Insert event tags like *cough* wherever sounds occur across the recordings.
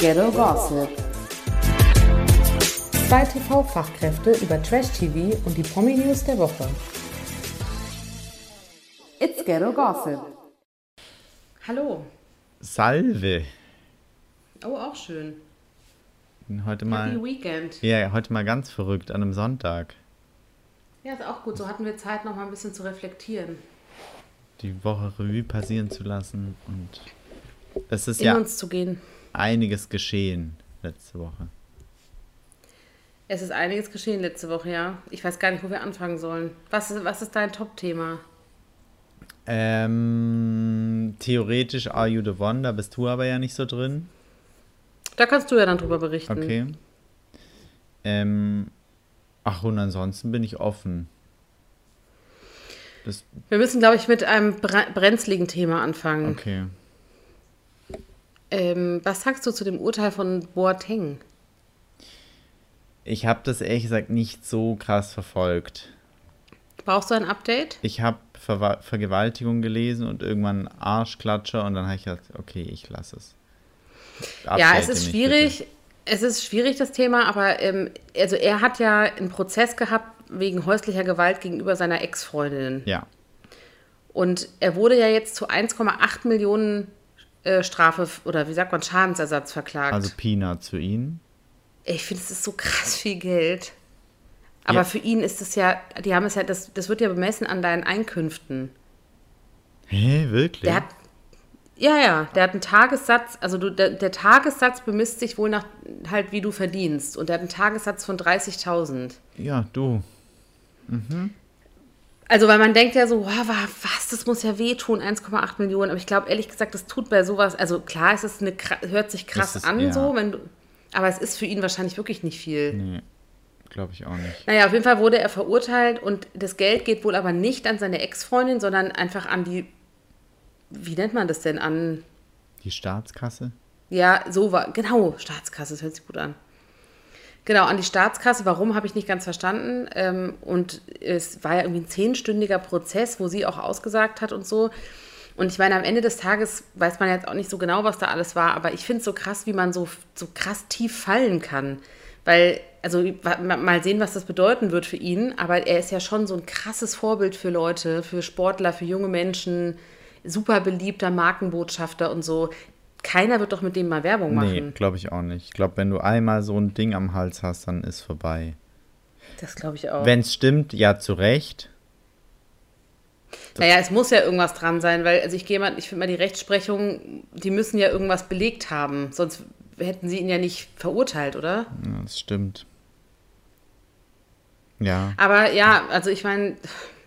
Ghetto Gossip. Zwei TV-Fachkräfte über Trash-TV und die Promi-News der Woche. It's Ghetto Gossip. Hallo. Salve. Oh, auch schön. Heute mal. Happy Weekend. Ja, heute mal ganz verrückt an einem Sonntag. Ja, ist auch gut. So hatten wir Zeit, noch mal ein bisschen zu reflektieren. Die Woche Revue passieren zu lassen und es ist In ja uns zu gehen. Einiges geschehen letzte Woche. Es ist einiges geschehen letzte Woche, ja. Ich weiß gar nicht, wo wir anfangen sollen. Was ist, was ist dein Top-Thema? Ähm, theoretisch Are You the One, da bist du aber ja nicht so drin. Da kannst du ja dann drüber berichten. Okay. Ähm, ach, und ansonsten bin ich offen. Das, Wir müssen, glaube ich, mit einem bre- brenzligen Thema anfangen. okay. Ähm, was sagst du zu dem Urteil von Boateng? Ich habe das ehrlich gesagt nicht so krass verfolgt. Brauchst du ein Update? Ich habe Ver Vergewaltigung gelesen und irgendwann Arschklatscher und dann habe ich gedacht, okay, ich lasse es. ja, Update es ist mich schwierig. bitte. Es ist schwierig, das Thema, aber ähm, also er hat ja einen Prozess gehabt wegen häuslicher Gewalt gegenüber seiner Ex-Freundin. Ja, Und er wurde ja jetzt zu 1,8 Millionen äh, Strafe oder wie sagt man, Schadensersatz verklagt. also Peanuts für ihn. ich finde, es ist so krass viel Geld. Aber Ja. für ihn ist es ja, die haben es ja, das, das wird ja bemessen an deinen Einkünften. Hä, wirklich? Der hat, ja, ja, der hat einen Tagessatz, also du, der, der Tagessatz bemisst sich wohl nach halt, wie du verdienst. Und der hat einen Tagessatz von 30.000. ja, du. Also, weil man denkt ja so, wow, wa- was, das muss ja wehtun, 1,8 Millionen. Aber ich glaube, ehrlich gesagt, das tut bei sowas, also klar, es ist eine, hört sich krass ist- an, ja. so, wenn du, aber es ist für ihn wahrscheinlich wirklich nicht viel. Nee, glaube ich auch nicht. Naja, auf jeden Fall wurde er verurteilt und das Geld geht wohl aber nicht an seine Ex-Freundin, sondern einfach an die, wie nennt man das denn, an, Die Staatskasse? ja, so war, genau, Staatskasse, das hört sich gut an. Genau, an die Staatskasse. Warum, habe ich nicht ganz verstanden. Ähm, und es war ja irgendwie ein zehnstündiger Prozess, wo sie auch ausgesagt hat und so. Und ich meine, am Ende des Tages weiß man jetzt auch nicht so genau, was da alles war, aber ich finde es so krass, wie man so, so krass tief fallen kann. Weil, also mal sehen, was das bedeuten wird für ihn, aber er ist ja schon so ein krasses Vorbild für Leute, für Sportler, für junge Menschen, super beliebter Markenbotschafter und so. Keiner wird doch mit dem mal Werbung machen. Nee, glaube ich auch nicht. Ich glaube, wenn du einmal so ein Ding am Hals hast, dann ist vorbei. Das glaube ich auch. Wenn es stimmt, ja, zu Recht. Naja, es muss ja irgendwas dran sein, weil, also ich gehe mal, ich finde mal die Rechtsprechung, die müssen ja irgendwas belegt haben, sonst hätten sie ihn ja nicht verurteilt, oder? Ja, das stimmt. Ja. Aber ja, also ich meine,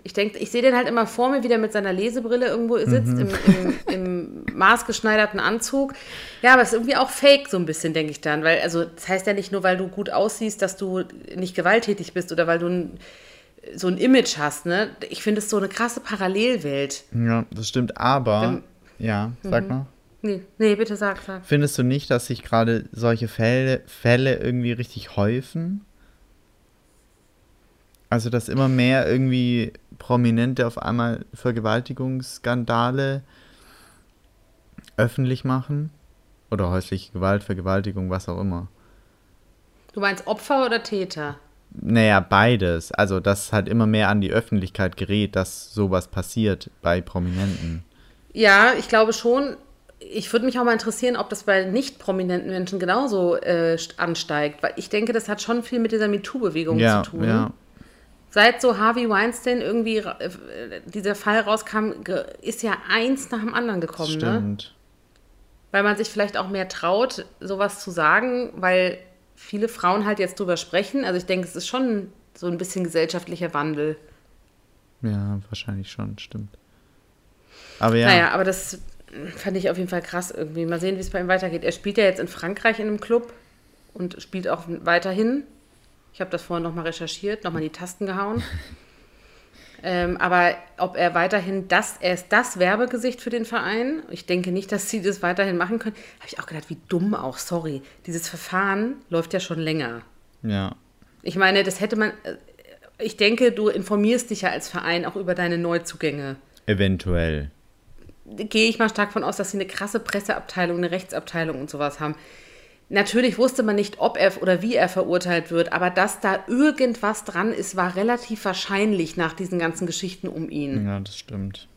ich denke, ich sehe den halt immer vor mir, wie der mit seiner Lesebrille irgendwo sitzt, im, im, im maßgeschneiderten Anzug. Ja, aber es ist irgendwie auch fake, so ein bisschen, denke ich dann. Weil, also, das heißt ja nicht nur, weil du gut aussiehst, dass du nicht gewalttätig bist oder weil du ein, so ein Image hast, ne? Ich finde es so eine krasse Parallelwelt. Ja, das stimmt. Aber, Wenn- ja, sag mal. Nee, nee, bitte sag, sag. Findest du nicht, dass sich gerade solche Fälle, Fälle irgendwie richtig häufen? Also, dass immer mehr irgendwie Prominente auf einmal Vergewaltigungsskandale öffentlich machen? Oder häusliche Gewalt, Vergewaltigung, was auch immer. Du meinst Opfer oder Täter? Naja, beides. Also, dass halt immer mehr an die Öffentlichkeit gerät, dass sowas passiert bei Prominenten. Ja, ich glaube schon. Ich würde mich auch mal interessieren, ob das bei nicht prominenten Menschen genauso äh, st- ansteigt, weil ich denke, das hat schon viel mit dieser MeToo-Bewegung Ja, zu tun. ja. Seit so Harvey Weinstein irgendwie äh, dieser Fall rauskam, ist ja eins nach dem anderen gekommen, ne? Stimmt. Weil man sich vielleicht auch mehr traut, sowas zu sagen, weil viele Frauen halt jetzt drüber sprechen. Also ich denke, es ist schon so ein bisschen gesellschaftlicher Wandel. Ja, wahrscheinlich schon, stimmt. Aber ja. Naja, aber das fand ich auf jeden Fall krass irgendwie. Mal sehen, wie es bei ihm weitergeht. Er spielt ja jetzt in Frankreich in einem Club und spielt auch weiterhin. Ich habe das vorhin nochmal recherchiert, nochmal in die Tasten gehauen. *laughs* ähm, aber ob er weiterhin das, er ist das Werbegesicht für den Verein. Ich denke nicht, dass sie das weiterhin machen können. Habe ich auch gedacht, wie dumm auch, sorry. Dieses Verfahren läuft ja schon länger. Ja. Ich meine, das hätte man. äh, Ich denke, du informierst dich ja als Verein auch über deine Neuzugänge Eventuell. gehe ich mal stark von aus, dass sie eine krasse Presseabteilung, eine Rechtsabteilung und sowas haben. Natürlich wusste man nicht, ob er oder wie er verurteilt wird, aber dass da irgendwas dran ist, war relativ wahrscheinlich nach diesen ganzen Geschichten um ihn. Ja, das stimmt.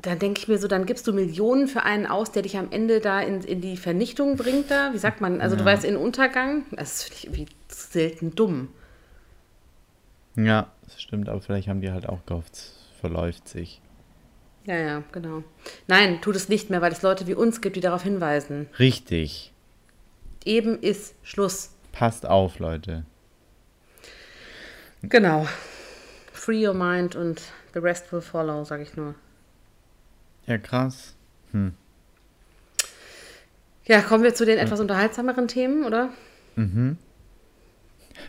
Da denke ich mir so, dann gibst du Millionen für einen aus, der dich am Ende da in, in die Vernichtung bringt da. Wie sagt man? Also du weißt, in Untergang. Das finde ich irgendwie selten dumm. Ja, das stimmt, aber vielleicht haben die halt auch gehofft, es verläuft sich. Ja, ja, genau. Nein, tut es nicht mehr, weil es Leute wie uns gibt, die darauf hinweisen. Richtig. Eben ist Schluss. Passt auf, Leute. Genau. Free your mind und the rest will follow, sage ich nur. Ja, krass. Ja, kommen wir zu den etwas unterhaltsameren Themen, oder?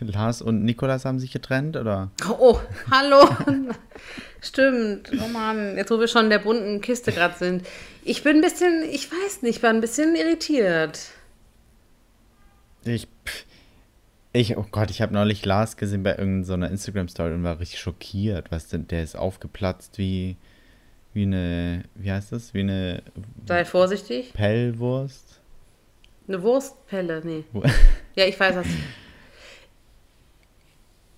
Lars und Nikolas haben sich getrennt, oder? Oh, oh hallo. *laughs* Stimmt. Oh Mann, jetzt wo wir schon in der bunten Kiste gerade sind. Ich bin ein bisschen, ich weiß nicht, war ein bisschen irritiert. Ich, ich, oh Gott, ich habe neulich Lars gesehen bei irgendeiner Instagram-Story und war richtig schockiert. Was denn, der ist aufgeplatzt wie, wie eine, wie heißt das? Wie eine Sei vorsichtig. Pellwurst. Eine Wurstpelle, nee. *laughs* Ja, ich weiß das.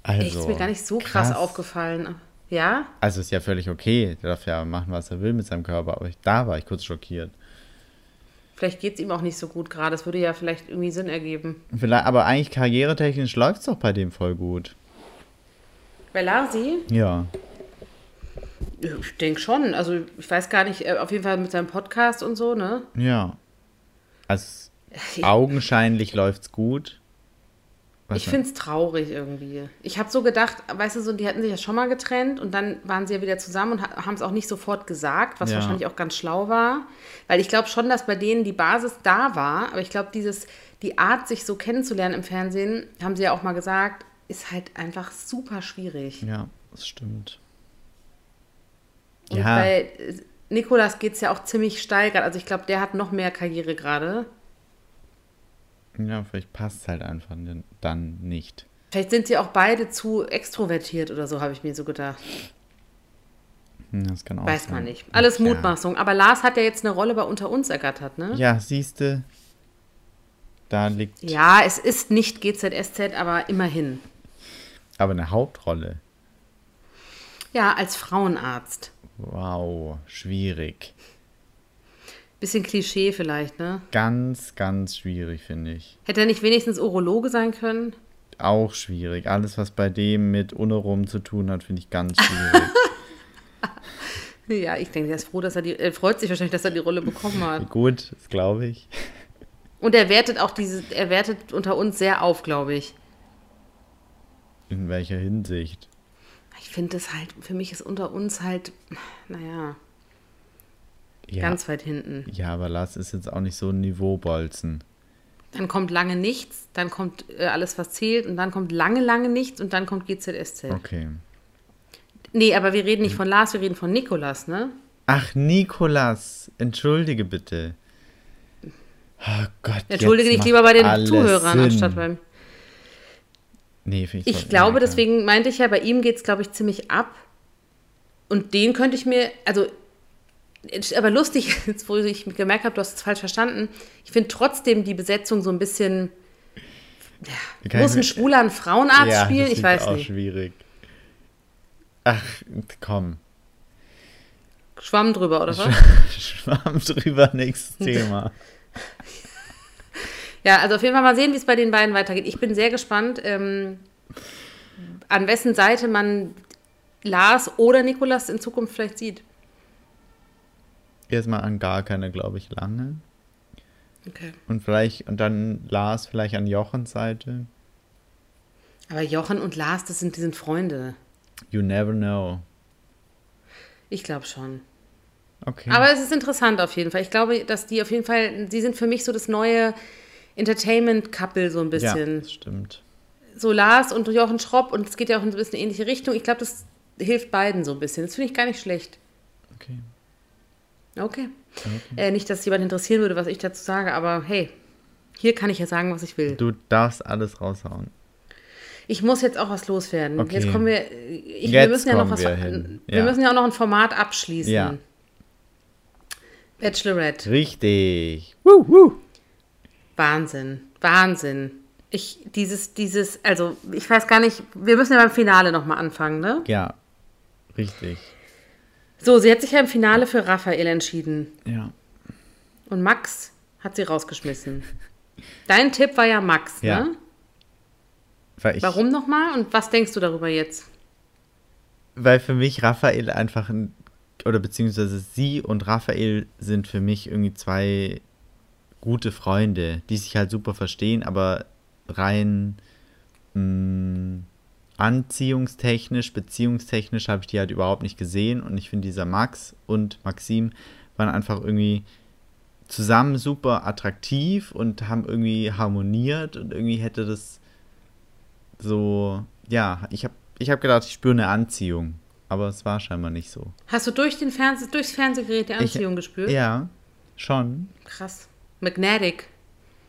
Also, Echt, ist mir gar nicht so krass, aufgefallen. Ja? Also ist ja völlig okay. Der darf ja machen, was er will mit seinem Körper. Aber ich, da war ich kurz schockiert. Vielleicht geht es ihm auch nicht so gut gerade. Das würde ja vielleicht irgendwie Sinn ergeben. Vielleicht, aber eigentlich karrieretechnisch läuft es doch bei dem voll gut. Bei Larsi? Ja. Ich denke schon. Also ich weiß gar nicht, äh, auf jeden Fall mit seinem Podcast und so, ne? Ja. Also Ich, augenscheinlich läuft's gut. Ich finde es traurig irgendwie. Ich habe so gedacht, weißt du, so, die hatten sich ja schon mal getrennt und dann waren sie ja wieder zusammen und haben es auch nicht sofort gesagt, was Ja. wahrscheinlich auch ganz schlau war. Weil ich glaube schon, dass bei denen die Basis da war, aber ich glaube, dieses, die Art, sich so kennenzulernen im Fernsehen, haben sie ja auch mal gesagt, ist halt einfach super schwierig. Ja, das stimmt. Und Ja. bei äh, Nikolas geht es ja auch ziemlich steil gerade. Also ich glaube, der hat noch mehr Karriere gerade. Ja, vielleicht passt halt einfach dann nicht. Vielleicht sind sie auch beide zu extrovertiert oder so, habe ich mir so gedacht. Hm, Das kann auch Weiß sein. man nicht. Alles Ja. Mutmaßung. Aber Lars hat ja jetzt eine Rolle bei Unter uns ergattert, ne? Ja, siehste, da liegt Ja, es ist nicht GZSZ, aber immerhin. aber eine Hauptrolle. Ja, als Frauenarzt. Wow, schwierig. Bisschen Klischee vielleicht, ne? Ganz, ganz schwierig, finde ich. Hätte er nicht wenigstens Urologe sein können? Auch schwierig. Alles, was bei dem mit Unerum zu tun hat, finde ich ganz schwierig. *laughs* Ja, ich denke, er ist froh, dass er die, er freut sich wahrscheinlich, dass er die Rolle bekommen hat. *laughs* Gut, das glaube ich. Und er wertet auch diese, er wertet unter uns sehr auf, glaube ich. In welcher Hinsicht? Ich finde es halt, für mich ist unter uns halt, naja, Ja, ganz weit hinten. ja, aber Lars ist jetzt auch nicht so ein Niveaubolzen. Dann kommt lange nichts, dann kommt äh, alles, was zählt, und dann kommt lange, lange nichts und dann kommt GZSZ. Okay. Nee, aber wir reden nicht von Lars, wir reden von Nikolas, ne? Ach, Nikolas, entschuldige bitte. Oh Gott. Entschuldige dich lieber bei den Zuhörern Sinn. anstatt beim. Nee, Ich voll- glaube, deswegen meinte ich ja, bei ihm geht es, glaube ich, ziemlich ab. Und den könnte ich mir, also, aber lustig, *laughs* jetzt wo ich gemerkt habe, du hast es falsch verstanden. Ich finde trotzdem die Besetzung so ein bisschen. Ja, muss ein Schwuler einen Frauenarzt ja, spielen? Ich weiß auch nicht. schwierig. Ach, komm. Schwamm drüber, oder was? *laughs* Schwamm drüber, nächstes *laughs* Thema. Ja, also auf jeden Fall mal sehen, wie es bei den beiden weitergeht. Ich bin sehr gespannt, ähm, an wessen Seite man Lars oder Nikolas in Zukunft vielleicht sieht. Erstmal an gar keine, glaube ich, lange. Okay. Und vielleicht, und dann Lars vielleicht an Jochens Seite. Aber Jochen und Lars, das sind, die sind Freunde. You never know. Ich glaube schon. Okay. Aber es ist interessant auf jeden Fall. Ich glaube, dass die auf jeden Fall, die sind für mich so das neue Entertainment-Couple so ein ja, bisschen. das stimmt. So Lars und Jochen Schropp und es geht ja auch in so ein bisschen ähnliche Richtung. Ich glaube, das hilft beiden so ein bisschen. Das finde ich gar nicht schlecht. Okay. Okay. Äh, nicht, dass jemand interessieren würde, was ich dazu sage, aber hey, hier kann ich ja sagen, was ich will. Du darfst alles raushauen. Ich muss jetzt auch was loswerden. Okay. Jetzt kommen wir. Ich, wir Jetzt müssen ja noch kommen was. wir hin. Wir Ja. müssen ja auch noch ein Format abschließen. Ja. Bachelorette. Richtig. Woo, woo. Wahnsinn, Wahnsinn. Ich, dieses, dieses, also ich weiß gar nicht, wir müssen ja beim Finale nochmal anfangen, ne? Ja, richtig. So, sie hat sich ja im Finale für Raphael entschieden. Ja. Und Max hat sie rausgeschmissen. Dein Tipp war ja Max, Ja. ne? Weil ich, Warum nochmal und was denkst du darüber jetzt? Weil für mich Raphael einfach ein, oder beziehungsweise sie und Raphael sind für mich irgendwie zwei gute Freunde, die sich halt super verstehen, aber rein mh, anziehungstechnisch, beziehungstechnisch habe ich die halt überhaupt nicht gesehen und ich finde dieser Max und Maxim waren einfach irgendwie zusammen super attraktiv und haben irgendwie harmoniert und irgendwie hätte das so, ja, ich habe ich hab gedacht, ich spüre eine Anziehung, aber es war scheinbar nicht so. Hast du durch den Fernseh, durchs Fernsehgerät die Anziehung gespürt? Ja, schon, Krass. Magnetic.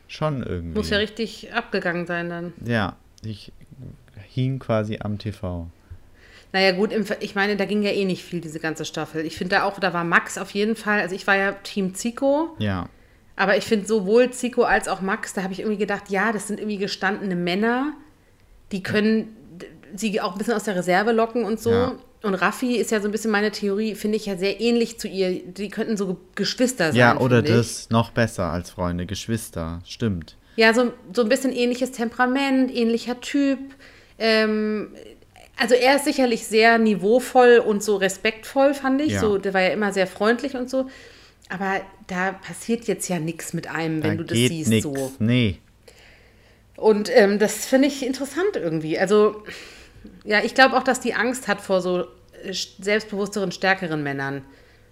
schon irgendwie. Muss ja richtig abgegangen sein dann. Ja, ich hing quasi am TV. Naja, gut, ich meine, da ging ja eh nicht viel, diese ganze Staffel. Ich finde da auch, da war Max auf jeden Fall, also ich war ja Team Zico, Ja, aber ich finde sowohl Zico als auch Max, da habe ich irgendwie gedacht, ja, das sind irgendwie gestandene Männer, die können sie auch ein bisschen aus der Reserve locken und so. Ja. Und Raffi ist ja so ein bisschen meine Theorie, finde ich ja sehr ähnlich zu ihr. Die könnten so Ge- Geschwister sein. ja, oder finde ich. das noch besser als Freunde, Geschwister, stimmt. Ja, so, so ein bisschen ähnliches Temperament, ähnlicher Typ. Ähm, also er ist sicherlich sehr niveauvoll und so respektvoll, fand ich. Ja. So, der war ja immer sehr freundlich und so. Aber da passiert jetzt ja nichts mit einem, wenn da du das siehst nix. so. Nee, Und ähm, das finde ich interessant irgendwie. Also, ja, ich glaube auch, dass die Angst hat vor so äh, selbstbewussteren, stärkeren Männern.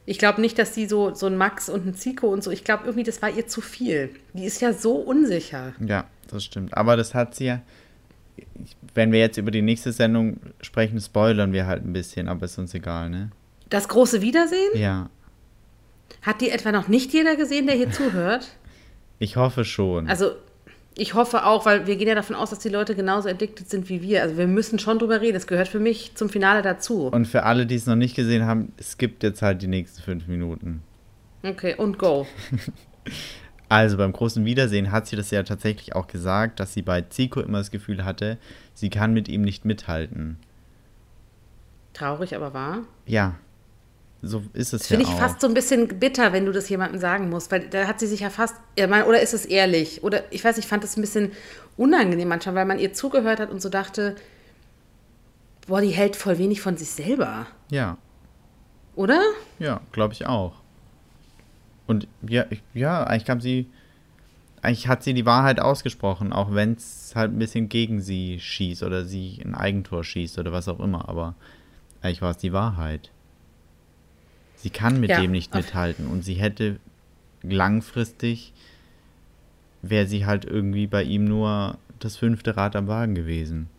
Ich glaube nicht, dass die so, so ein Max und ein Zico und so, ich glaube irgendwie, das war ihr zu viel. Die ist ja so unsicher. ja, das stimmt. Aber das hat sie ja, wenn wir jetzt über die nächste Sendung sprechen, spoilern wir halt ein bisschen, aber ist uns egal, ne? Das große Wiedersehen? Ja, Hat die etwa noch nicht jeder gesehen, der hier *laughs* zuhört? ich hoffe schon. Also, ich hoffe auch, weil wir gehen ja davon aus, dass die Leute genauso addicted sind wie wir. Also, wir müssen schon drüber reden. Das gehört für mich zum Finale dazu. Und für alle, die es noch nicht gesehen haben, es gibt jetzt halt die nächsten fünf Minuten. Okay, und go. *laughs* Also beim großen Wiedersehen hat sie das ja tatsächlich auch gesagt, dass sie bei Zico immer das Gefühl hatte, sie kann mit ihm nicht mithalten. Traurig, aber wahr. Ja, so ist es Das ja finde ich auch. fast so ein bisschen bitter, wenn du das jemandem sagen musst, weil da hat sie sich ja fast, oder ist es ehrlich? Oder ich weiß, ich fand das ein bisschen unangenehm manchmal, weil man ihr zugehört hat und so dachte, boah, die hält voll wenig von sich selber, ja, oder? ja, glaube ich auch. Und ja, ich, ja, eigentlich kam sie, eigentlich hat sie die Wahrheit ausgesprochen, auch wenn es halt ein bisschen gegen sie schießt oder sie ein Eigentor schießt oder was auch immer, aber eigentlich war es die Wahrheit. Sie kann mit Ja, dem nicht mithalten und sie hätte langfristig, wäre sie halt irgendwie bei ihm nur das fünfte Rad am Wagen gewesen.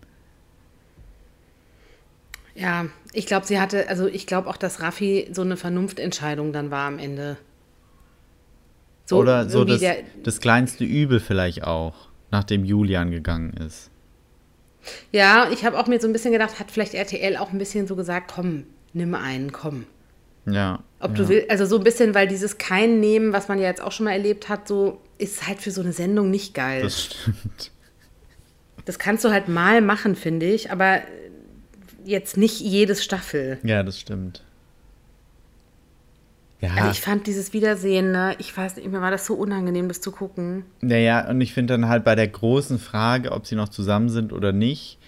Ja, ich glaube, sie hatte, also ich glaube auch, dass Raffi so eine Vernunftentscheidung dann war am Ende. So Oder so irgendwie das, der, das kleinste Übel vielleicht auch, nachdem Julian gegangen ist. Ja, ich habe auch mir so ein bisschen gedacht, hat vielleicht RTL auch ein bisschen so gesagt, komm, nimm einen, komm. Ja. Ob ja. du willst, also so ein bisschen, weil dieses kein Nehmen, was man ja jetzt auch schon mal erlebt hat, so ist halt für so eine Sendung nicht geil. Das, Das stimmt. kannst du halt mal machen, finde ich, aber jetzt nicht jedes Staffel. Ja, das stimmt. Ja, Also ich fand dieses Wiedersehen, ne, ich weiß nicht, mir war das so unangenehm, das zu gucken. naja, und ich finde dann halt bei der großen Frage, ob sie noch zusammen sind oder nicht,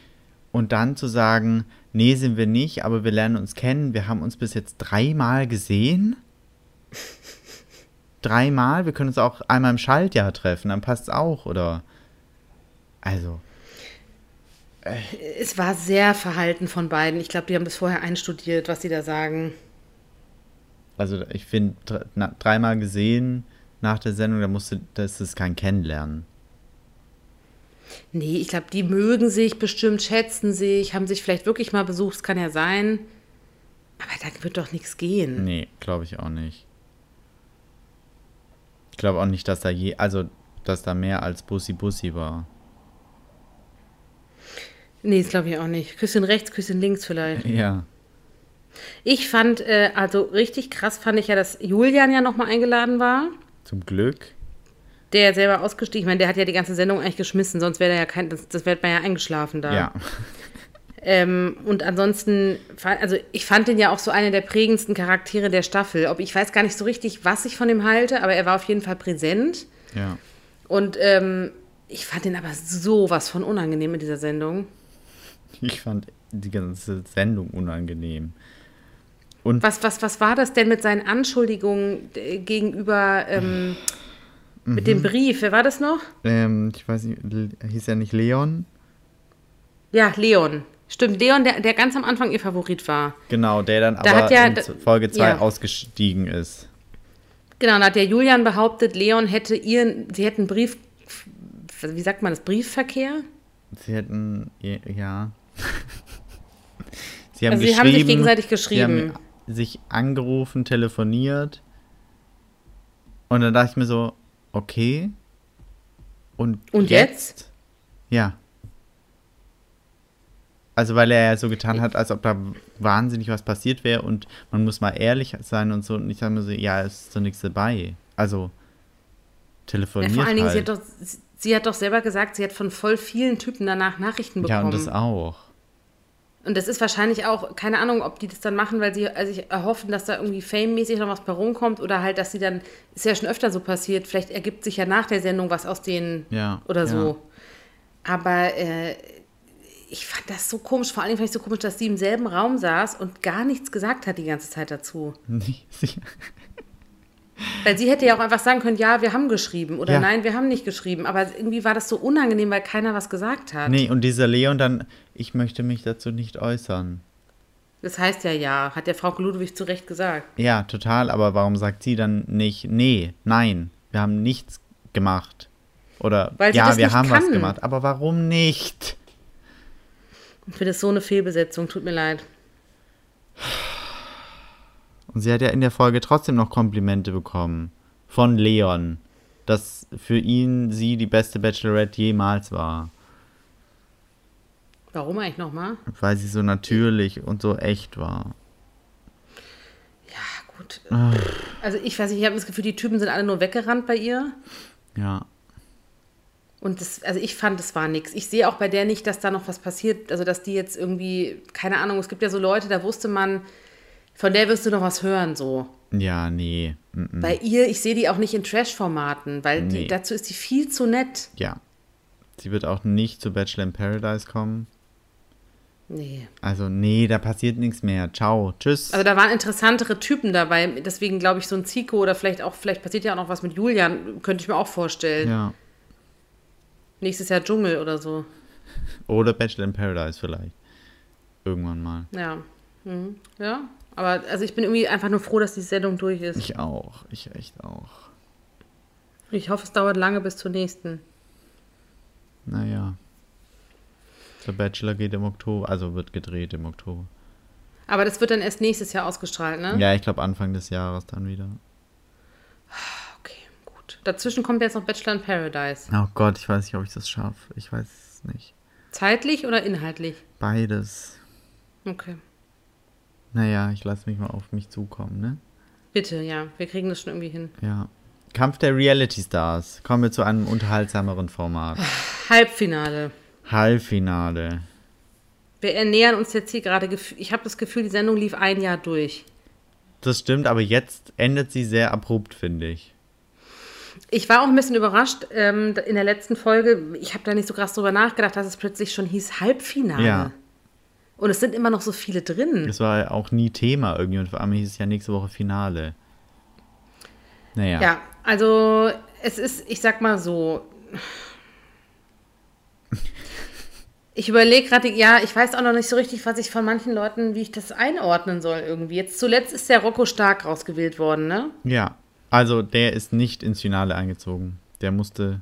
und dann zu sagen, nee, sind wir nicht, aber wir lernen uns kennen, wir haben uns bis jetzt dreimal gesehen. *laughs* dreimal, wir können uns auch einmal im Schaltjahr treffen, dann passt es auch, oder? Also, Es war sehr verhalten von beiden. Ich glaube, die haben das vorher einstudiert, was sie da sagen. Also ich finde, dreimal gesehen nach der Sendung, da musste, das ist kein Kennenlernen. Nee, ich glaube, die mögen sich bestimmt, schätzen sich, haben sich vielleicht wirklich mal besucht, es kann ja sein. Aber da wird doch nichts gehen. Nee, glaube ich auch nicht. Ich glaube auch nicht, dass da je, also dass da mehr als Bussi Bussi war. Nee, das glaube ich auch nicht. Küsschen rechts, Küsschen links vielleicht. Ja. Ich fand, äh, also richtig krass fand ich ja, dass Julian ja nochmal eingeladen war. Zum Glück. der selber ausgestiegen, ich meine, der hat ja die ganze Sendung eigentlich geschmissen, sonst wäre ja kein, das, das wäre man ja eingeschlafen da. Ja. Ähm, und ansonsten, also ich fand den ja auch so einer der prägendsten Charaktere der Staffel. Ob ich weiß gar nicht so richtig, was ich von ihm halte, aber er war auf jeden Fall präsent. Ja. Und ähm, ich fand den aber sowas von unangenehm in dieser Sendung. Ich fand die ganze Sendung unangenehm. Und was, was, was war das denn mit seinen Anschuldigungen äh, gegenüber ähm, mhm. mit dem Brief? Wer war das noch? Ähm, ich weiß nicht, hieß er nicht Leon? Ja, Leon. Stimmt, Leon, der, der ganz am Anfang ihr Favorit war. Genau, der dann da aber ja, in Folge 2 ja. ausgestiegen ist. Genau, da hat der Julian behauptet, Leon hätte ihren, sie hätten Brief, wie sagt man das, Briefverkehr? Sie hätten, ja. *laughs* sie haben, also sie haben sich gegenseitig geschrieben. Sich angerufen, telefoniert. Und dann dachte ich mir so, okay. Und, und jetzt? jetzt? Ja. Also weil er ja so getan hat, als ob da wahnsinnig was passiert wäre und man muss mal ehrlich sein und so. Und ich sage mir so, ja, es ist so nichts dabei. Also telefoniert ja, vor allen Dingen, halt. sie, hat doch, sie hat doch selber gesagt, sie hat von voll vielen Typen danach Nachrichten bekommen. Ja, und das auch. Und das ist wahrscheinlich auch, keine Ahnung, ob die das dann machen, weil sie also sich erhoffen, dass da irgendwie fame-mäßig noch was bei rumkommt oder halt, dass sie dann, ist ja schon öfter so passiert, vielleicht ergibt sich ja nach der Sendung was aus denen ja, oder so. Ja. Aber äh, ich fand das so komisch. Vor allem fand ich so komisch, dass sie im selben Raum saß und gar nichts gesagt hat die ganze Zeit dazu. *laughs* Weil sie hätte ja auch einfach sagen können, ja, wir haben geschrieben oder ja. nein, wir haben nicht geschrieben. Aber irgendwie war das so unangenehm, weil keiner was gesagt hat. Nee, und dieser Leon dann, ich möchte mich dazu nicht äußern. Das heißt ja ja, hat der Frau Ludwig zu Recht gesagt. Ja, total, aber warum sagt sie dann nicht, nee, nein, wir haben nichts gemacht? Oder ja, wir haben kann. was gemacht, aber warum nicht? Ich finde das so eine Fehlbesetzung, tut mir leid. Und sie hat ja in der Folge trotzdem noch Komplimente bekommen. Von Leon. Dass für ihn sie die beste Bachelorette jemals war. Warum eigentlich nochmal? Weil sie so natürlich und so echt war. Ja, gut. Also ich weiß nicht, ich habe das Gefühl, die Typen sind alle nur weggerannt bei ihr. Ja. Und das, also ich fand, das war nichts. Ich sehe auch bei der nicht, dass da noch was passiert. Also, dass die jetzt irgendwie, keine Ahnung, es gibt ja so Leute, da wusste man, von der wirst du noch was hören, so. Ja, nee. Mm -mm. Bei ihr, ich sehe die auch nicht in Trash-Formaten, weil nee. die, dazu ist die viel zu nett. Ja. Sie wird auch nicht zu Bachelor in Paradise kommen. Nee. Also, nee, da passiert nichts mehr. Ciao. Tschüss. Also, da waren interessantere Typen dabei. Deswegen glaube ich, so ein Zico oder vielleicht auch, vielleicht passiert ja auch noch was mit Julian, könnte ich mir auch vorstellen. Ja. Nächstes Jahr Dschungel oder so. Oder Bachelor in Paradise vielleicht. Irgendwann mal. Ja. Mhm. Ja. Aber also ich bin irgendwie einfach nur froh, dass die Sendung durch ist. Ich auch. Ich echt auch. Ich hoffe, es dauert lange bis zur nächsten. Naja. Der Bachelor geht im Oktober, also wird gedreht im Oktober. Aber das wird dann erst nächstes Jahr ausgestrahlt, ne? Ja, ich glaube Anfang des Jahres dann wieder. Dazwischen kommt jetzt noch Bachelor in Paradise. Oh Gott, ich weiß nicht, ob ich das schaffe. Ich weiß es nicht. Zeitlich oder inhaltlich? Beides. Okay. Naja, ich lasse mich mal auf mich zukommen, ne? Bitte, ja. Wir kriegen das schon irgendwie hin. Ja. Kampf der Reality Stars. Kommen wir zu einem unterhaltsameren Format. *sighs* Halbfinale. Halbfinale. Wir ernähren uns jetzt hier gerade. Ich habe das Gefühl, die Sendung lief ein Jahr durch. Das stimmt, aber jetzt endet sie sehr abrupt, finde ich. Ich war auch ein bisschen überrascht ähm, in der letzten Folge. Ich habe da nicht so krass drüber nachgedacht, dass es plötzlich schon hieß Halbfinale. Ja. Und es sind immer noch so viele drin. Das war auch nie Thema irgendwie und vor allem hieß es ja nächste Woche Finale. Naja. Ja, also es ist, ich sag mal so. *laughs* Ich überlege gerade, ja, ich weiß auch noch nicht so richtig, was ich von manchen Leuten, wie ich das einordnen soll irgendwie. Jetzt zuletzt ist der Rocco Stark rausgewählt worden, ne? Ja. Also der ist nicht ins Finale eingezogen. Der musste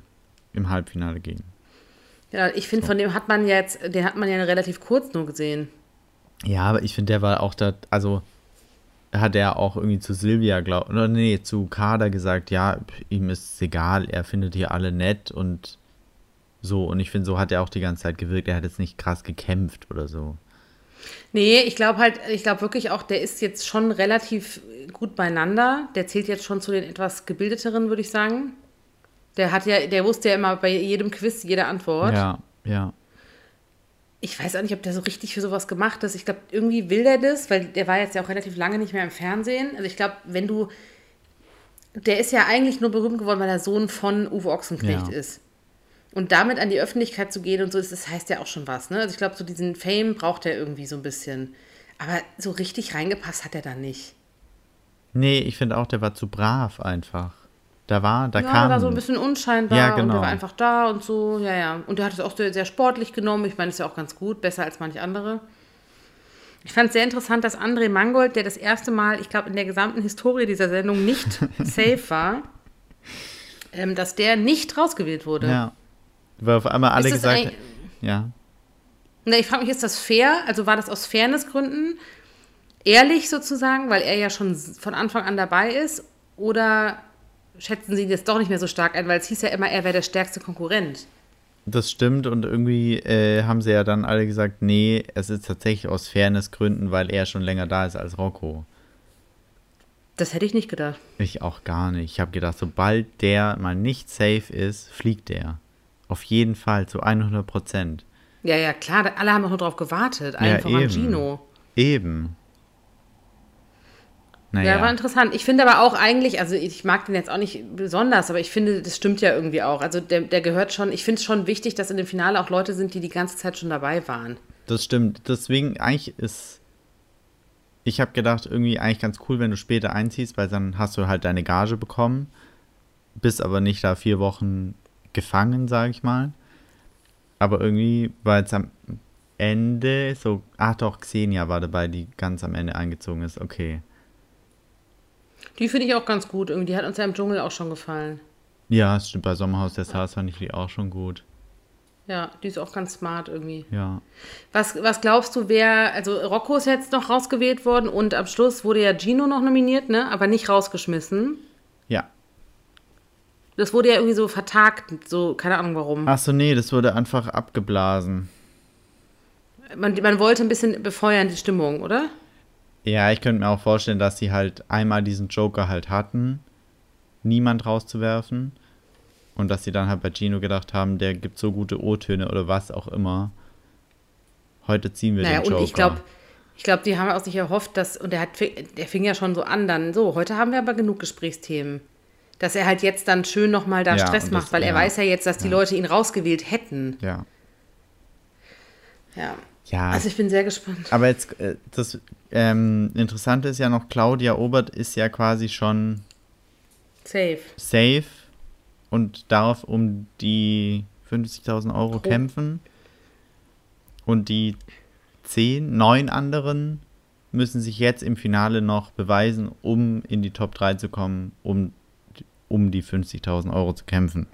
im Halbfinale gehen. Ja, ich finde, so. von dem hat man jetzt, den hat man ja relativ kurz nur gesehen. Ja, aber ich finde, der war auch da, also hat er auch irgendwie zu Silvia, glaub, oder nee, zu Kader gesagt, ja, ihm ist es egal, er findet hier alle nett und so. Und ich finde, so hat er auch die ganze Zeit gewirkt. Er hat jetzt nicht krass gekämpft oder so. Nee, ich glaube halt, ich glaube wirklich auch, der ist jetzt schon relativ gut beieinander. Der zählt jetzt schon zu den etwas gebildeteren, würde ich sagen. Der hat ja, der wusste ja immer bei jedem Quiz jede Antwort. Ja, ja. Ich weiß auch nicht, ob der so richtig für sowas gemacht ist. Ich glaube, irgendwie will der das, weil der war jetzt ja auch relativ lange nicht mehr im Fernsehen. Also ich glaube, wenn du. Der ist ja eigentlich nur berühmt geworden, weil er Sohn von Uwe Ochsenknecht Ja. ist. Und damit an die Öffentlichkeit zu gehen und so, das heißt ja auch schon was. Ne? Also ich glaube, so diesen Fame braucht er irgendwie so ein bisschen. Aber so richtig reingepasst hat er da nicht. Nee, ich finde auch, der war zu brav einfach. Da war, da ja, kam. der war so ein bisschen unscheinbar Ja, und der genau. war einfach da und so, ja, ja. Und der hat es auch sehr, sehr sportlich genommen. Ich meine, ist ja auch ganz gut, besser als manch andere. Ich fand es sehr interessant, dass André Mangold, der das erste Mal, ich glaube, in der gesamten Historie dieser Sendung nicht *laughs* safe war, ähm, dass der nicht rausgewählt wurde. ja. Weil auf einmal alle gesagt. Ja. Na, ich frage mich, ist das fair? Also war das aus Fairnessgründen ehrlich sozusagen, weil er ja schon von Anfang an dabei ist? Oder schätzen Sie das doch nicht mehr so stark ein, weil es hieß ja immer, er wäre der stärkste Konkurrent. Das stimmt und irgendwie äh, haben sie ja dann alle gesagt, nee, es ist tatsächlich aus Fairnessgründen, weil er schon länger da ist als Rocco. Das hätte ich nicht gedacht. Ich auch gar nicht. Ich habe gedacht, sobald der mal nicht safe ist, fliegt der. Auf jeden Fall, zu 100 Prozent. Ja, ja, klar, alle haben auch nur drauf gewartet. Allen Ja, voran eben. Gino. Eben. Ja, Naja. war interessant. Ich finde aber auch eigentlich, also ich mag den jetzt auch nicht besonders, aber ich finde, das stimmt ja irgendwie auch. Also der, der gehört schon, ich finde es schon wichtig, dass in dem Finale auch Leute sind, die die ganze Zeit schon dabei waren. Das stimmt. Deswegen, eigentlich ist. Ich habe gedacht, irgendwie eigentlich ganz cool, wenn du später einziehst, weil dann hast du halt deine Gage bekommen, bist aber nicht da vier Wochen gefangen, sage ich mal. Aber irgendwie war jetzt am Ende so. Ach doch, Xenia war dabei, die ganz am Ende eingezogen ist. Okay. Die finde ich auch ganz gut. Irgendwie, die hat uns ja im Dschungel auch schon gefallen. Ja, stimmt. Bei Sommerhaus der Stars fand ich die auch schon gut. Ja, die ist auch ganz smart irgendwie. Ja. Was, was glaubst du, wer, also Rocco ist jetzt noch rausgewählt worden und am Schluss wurde ja Gino noch nominiert, ne? Aber nicht rausgeschmissen. Ja. Das wurde ja irgendwie so vertagt, so, keine Ahnung warum. Ach so, nee, das wurde einfach abgeblasen. Man, man wollte ein bisschen befeuern, die Stimmung, oder? Ja, ich könnte mir auch vorstellen, dass sie halt einmal diesen Joker halt hatten, niemand rauszuwerfen. Und dass sie dann halt bei Gino gedacht haben, der gibt so gute O-Töne oder was auch immer. Heute ziehen wir Naja, den Joker. und ich glaube, ich glaube, die haben auch sich erhofft, dass, und der, hat, der fing ja schon so an, dann so, heute haben wir aber genug Gesprächsthemen. Dass er halt jetzt dann schön nochmal da Ja, Stress macht, das- weil er ja. weiß ja jetzt, dass die Leute ihn rausgewählt hätten. Ja. Ja. Ja, Also ich bin sehr gespannt. aber jetzt, äh, das ähm, Interessante ist ja noch, Claudia Obert ist ja quasi schon Safe. safe und darf um die 50.000 Euro Pro- kämpfen. Und die 10, 9 anderen müssen sich jetzt im Finale noch beweisen, um in die Top 3 zu kommen, um, um die 50.000 Euro zu kämpfen.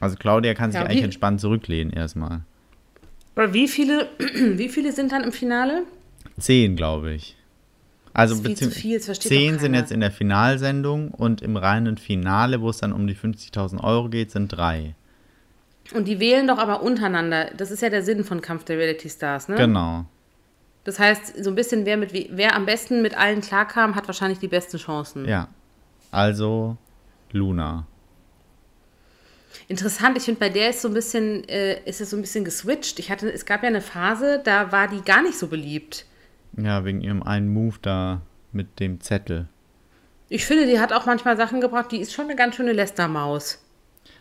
Also Claudia kann sich Ja, eigentlich entspannt zurücklehnen erstmal. Aber wie viele, *clears throat* wie viele sind dann im Finale? 10, glaube ich. Also Das ist viel zu bezieh- viel, das versteht doch 10 sind jetzt in der Finalsendung und im reinen Finale, wo es dann um die 50.000 Euro geht, sind drei. Und die wählen doch aber untereinander. Das ist ja der Sinn von Kampf der Reality Stars, ne? Genau. Das heißt, so ein bisschen, wer, mit, we- wer am besten mit allen klarkam, hat wahrscheinlich die besten Chancen. Ja. Also Luna. Interessant, ich finde, bei der ist so ein bisschen, äh, ist es so ein bisschen geswitcht. Ich hatte, es gab ja eine Phase, da war die gar nicht so beliebt. Ja, wegen ihrem einen Move da mit dem Zettel. Ich finde, die hat auch manchmal Sachen gebracht, die ist schon eine ganz schöne Lästermaus.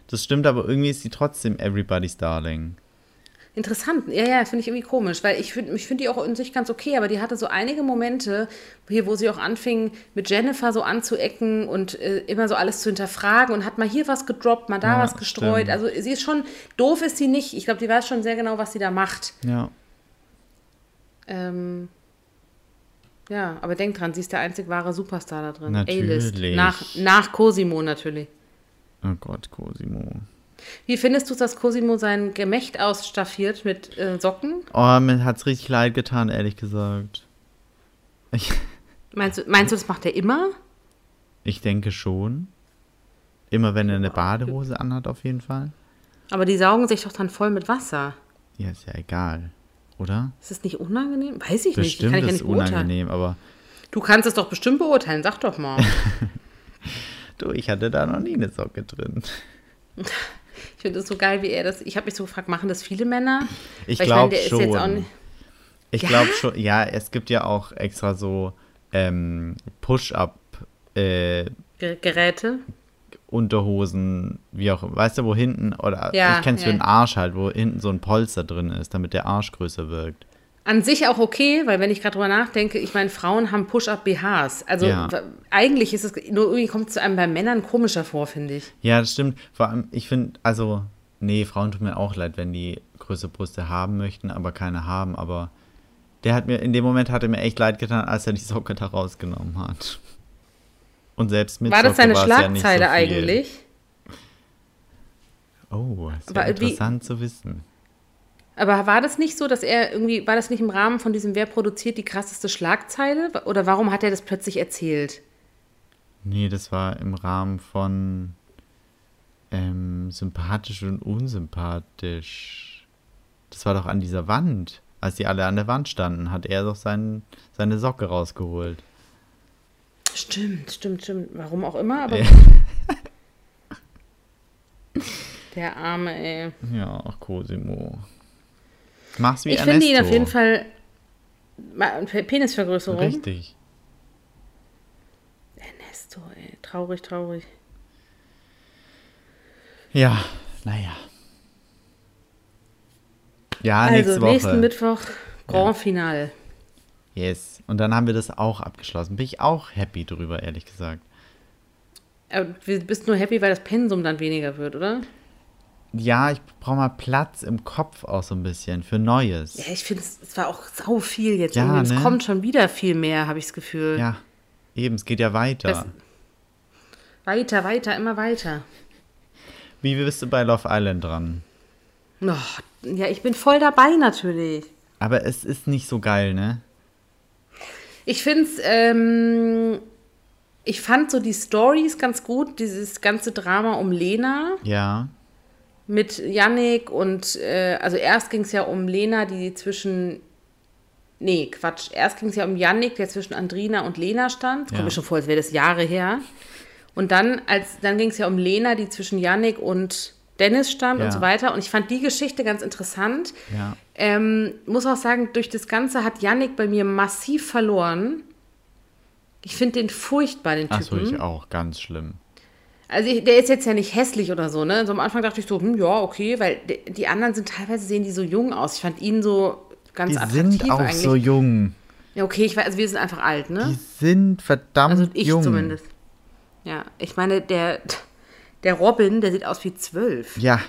Das stimmt, aber irgendwie ist sie trotzdem Everybody's Darling. Interessant, ja, ja, finde ich irgendwie komisch, weil ich finde ich find die auch in sich ganz okay, aber die hatte so einige Momente, hier, wo sie auch anfing, mit Jennifer so anzuecken und äh, immer so alles zu hinterfragen und hat mal hier was gedroppt, mal da Ja, was gestreut. stimmt. Also sie ist schon, doof ist sie nicht. Ich glaube, die weiß schon sehr genau, was sie da macht. Ja. Ähm, ja, aber denk dran, sie ist der einzig wahre Superstar da drin. Natürlich. A-List. Nach, nach Cosimo natürlich. Oh Gott, Cosimo. Wie findest du, dass Cosimo sein Gemächt ausstaffiert mit äh, Socken? Oh, mir hat's richtig leid getan, ehrlich gesagt. Ich, *laughs* Meinst du, meinst du, das macht er immer? ich denke schon. Immer wenn er eine Badehose anhat, auf jeden Fall. Aber die saugen sich doch dann voll mit Wasser. Ja, ist ja egal. Oder? Ist das nicht unangenehm? Weiß ich nicht. Bestimmt kann ich ja ist nicht unangenehm, aber Du kannst es doch bestimmt beurteilen. Sag doch mal. *laughs* Du, ich hatte da noch nie eine Socke drin. *laughs* Ich finde es so geil, wie er das. Ich habe mich so gefragt, machen das viele Männer? Ich ich glaube der ist jetzt auch schon. Ich Ja? glaube schon, ja, es gibt ja auch extra so ähm, Push-Up äh, Ge- Geräte. Unterhosen, wie auch, weißt du, wo hinten, oder Ja, ich kenne es ja. für den Arsch halt, wo hinten so ein Polster drin ist, damit der Arsch größer wirkt. An sich auch okay, weil wenn ich gerade drüber nachdenke, ich meine, Frauen haben Push-Up-BHs. Also Ja. eigentlich ist es, nur irgendwie kommt es zu einem bei Männern komischer vor, finde ich. Ja, das stimmt. Vor allem, ich finde, also, nee, Frauen tun mir auch leid, wenn die größere Brüste haben möchten, aber keine haben. Aber der hat mir, in dem Moment hat er mir echt leid getan, als er die Socke da rausgenommen hat. Und selbst mit War das seine es ja so Schlagzeile eigentlich? Oh, das Aber wäre wie- interessant zu wissen. Aber war das nicht so, dass er irgendwie, war das nicht im Rahmen von diesem Wer produziert die krasseste Schlagzeile? Oder warum hat er das plötzlich erzählt? Nee, das war im Rahmen von ähm, sympathisch und unsympathisch. Das war doch an dieser Wand. Als die alle an der Wand standen, hat er doch sein, seine Socke rausgeholt. Stimmt, stimmt, stimmt. Warum auch immer, aber. *laughs* Der Arme, ey. Ja, ach Cosimo. Mach's wie Ich Ernesto. finde ihn auf jeden Fall. Penisvergrößerung. Richtig. Ernesto, ey. Traurig, traurig. Ja, naja. Ja, also, nächste Woche. nächsten Mittwoch Grand Finale. Yes. Und dann haben wir das auch abgeschlossen. Bin ich auch happy drüber, ehrlich gesagt. Aber du bist nur happy, weil das Pensum dann weniger wird, oder? Ja, ich brauche mal Platz im Kopf auch so ein bisschen für Neues. Ja, ich finde, es war auch sau viel jetzt. Ja, ne? Es kommt schon wieder viel mehr, habe ich das Gefühl. Ja, eben, es geht ja weiter. Das- Weiter, weiter, immer weiter. Wie bist du bei Love Island dran? Oh, ja, ich bin voll dabei natürlich. Aber es ist nicht so geil, ne? Ich finde es, ähm, ich fand so die Stories ganz gut, dieses ganze Drama um Lena Ja. Mit Yannick und, äh, also erst ging es ja um Lena, die zwischen, nee, Quatsch, erst ging es ja um Yannick, der zwischen Andrina und Lena stand. Kommt Ja. mir schon vor, als wäre das Jahre her. Und dann, als, dann ging es ja um Lena, die zwischen Yannick und Dennis stand Ja. und so weiter. Und ich fand die Geschichte ganz interessant. Ja. Ähm, muss auch sagen, durch das Ganze hat Yannick bei mir massiv verloren. Ich finde den furchtbar, den Ach so, Typen. ich auch, ganz schlimm. Also ich, der ist jetzt ja nicht hässlich oder so, ne? So am Anfang dachte ich so, hm, ja, okay, weil die, die anderen sind teilweise sehen die so jung aus. Ich fand ihn so ganz Die attraktiv sind auch eigentlich. so jung. ja, okay, ich weiß, also wir sind einfach alt, Die ne? sind verdammt Also ich jung. zumindest. Ja, ich meine, der, der Robin, der sieht aus wie zwölf. Ja.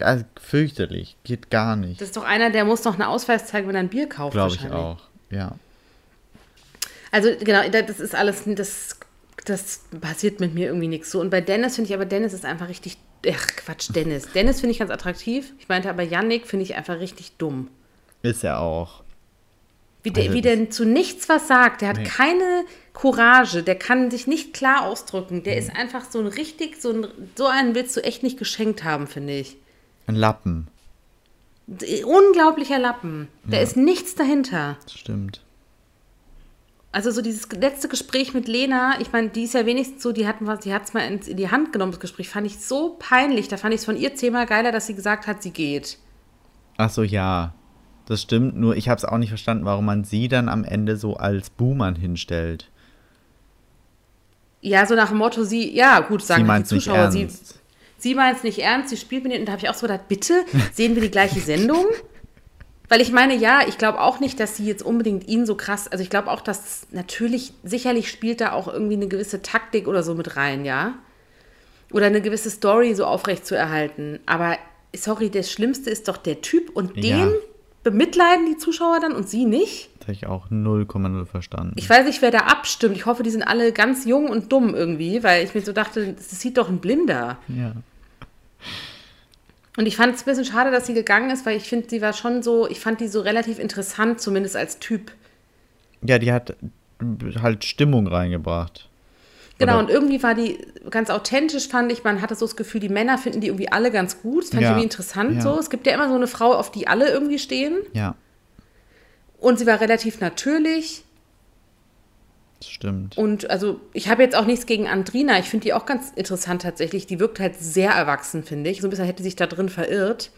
Also, fürchterlich. Geht gar nicht. Das ist doch einer, der muss noch einen Ausweis zeigen, wenn er ein Bier kauft. Glaube ich auch. Ja. Also genau, da- das ist alles, das, das passiert mit mir irgendwie nichts so. Und bei Dennis finde ich aber, Dennis ist einfach richtig, ach Quatsch, Dennis. Dennis finde ich ganz attraktiv. Ich meinte aber, Yannick finde ich einfach richtig dumm. Ist er auch. Wie der, Also wie das- der zu nichts was sagt. Der hat Nee. keine Courage. Der kann sich nicht klar ausdrücken. Der ist einfach so ein richtig, so, ein, so einen willst du echt nicht geschenkt haben, finde ich. Ein Lappen. Unglaublicher Lappen. Da ist nichts dahinter. Stimmt. Also so dieses letzte Gespräch mit Lena, ich meine, die ist ja wenigstens so, die hat was, die hat es mal in, die Hand genommen, das Gespräch, fand ich so peinlich. Da fand ich es von ihr zehnmal geiler, dass sie gesagt hat, sie geht. Ach so, ja. Das stimmt. Nur ich habe es auch nicht verstanden, warum man sie dann am Ende so als Buhmann hinstellt. Ja, so nach dem Motto, sie, ja, gut, sagen sie die Zuschauer, sie, sie meint es nicht ernst, sie spielt mit ihr, und da habe ich auch so gedacht, bitte, sehen wir die gleiche Sendung? *laughs* Weil ich meine, ja, ich glaube auch nicht, dass sie jetzt unbedingt ihn so krass, also ich glaube auch, dass natürlich, sicherlich spielt da auch irgendwie eine gewisse Taktik oder so mit rein, ja? Oder eine gewisse Story so aufrecht zu erhalten. Aber sorry, das Schlimmste ist doch der Typ und den Ja. bemitleiden die Zuschauer dann und sie nicht? Das habe ich auch 0,0 verstanden. Ich weiß nicht, wer da abstimmt. Ich hoffe, die sind alle ganz jung und dumm irgendwie, weil ich mir so dachte, das sieht doch ein Blinder. ja. Und ich fand es ein bisschen schade, dass sie gegangen ist, weil ich finde, sie war schon so, ich fand die so relativ interessant, zumindest als Typ. ja, die hat halt Stimmung reingebracht. Genau, Oder- und irgendwie war die ganz authentisch, fand ich. Man hatte so das Gefühl, die Männer finden die irgendwie alle ganz gut. Das fand Ja, ich irgendwie interessant ja. so. Es gibt ja immer so eine Frau, auf die alle irgendwie stehen. Ja. Und sie war relativ natürlich. Das stimmt. Und also, ich habe jetzt auch nichts gegen Andrina. Ich finde die auch ganz interessant tatsächlich. Die wirkt halt sehr erwachsen, finde ich. So ein bisschen hätte sich da drin verirrt.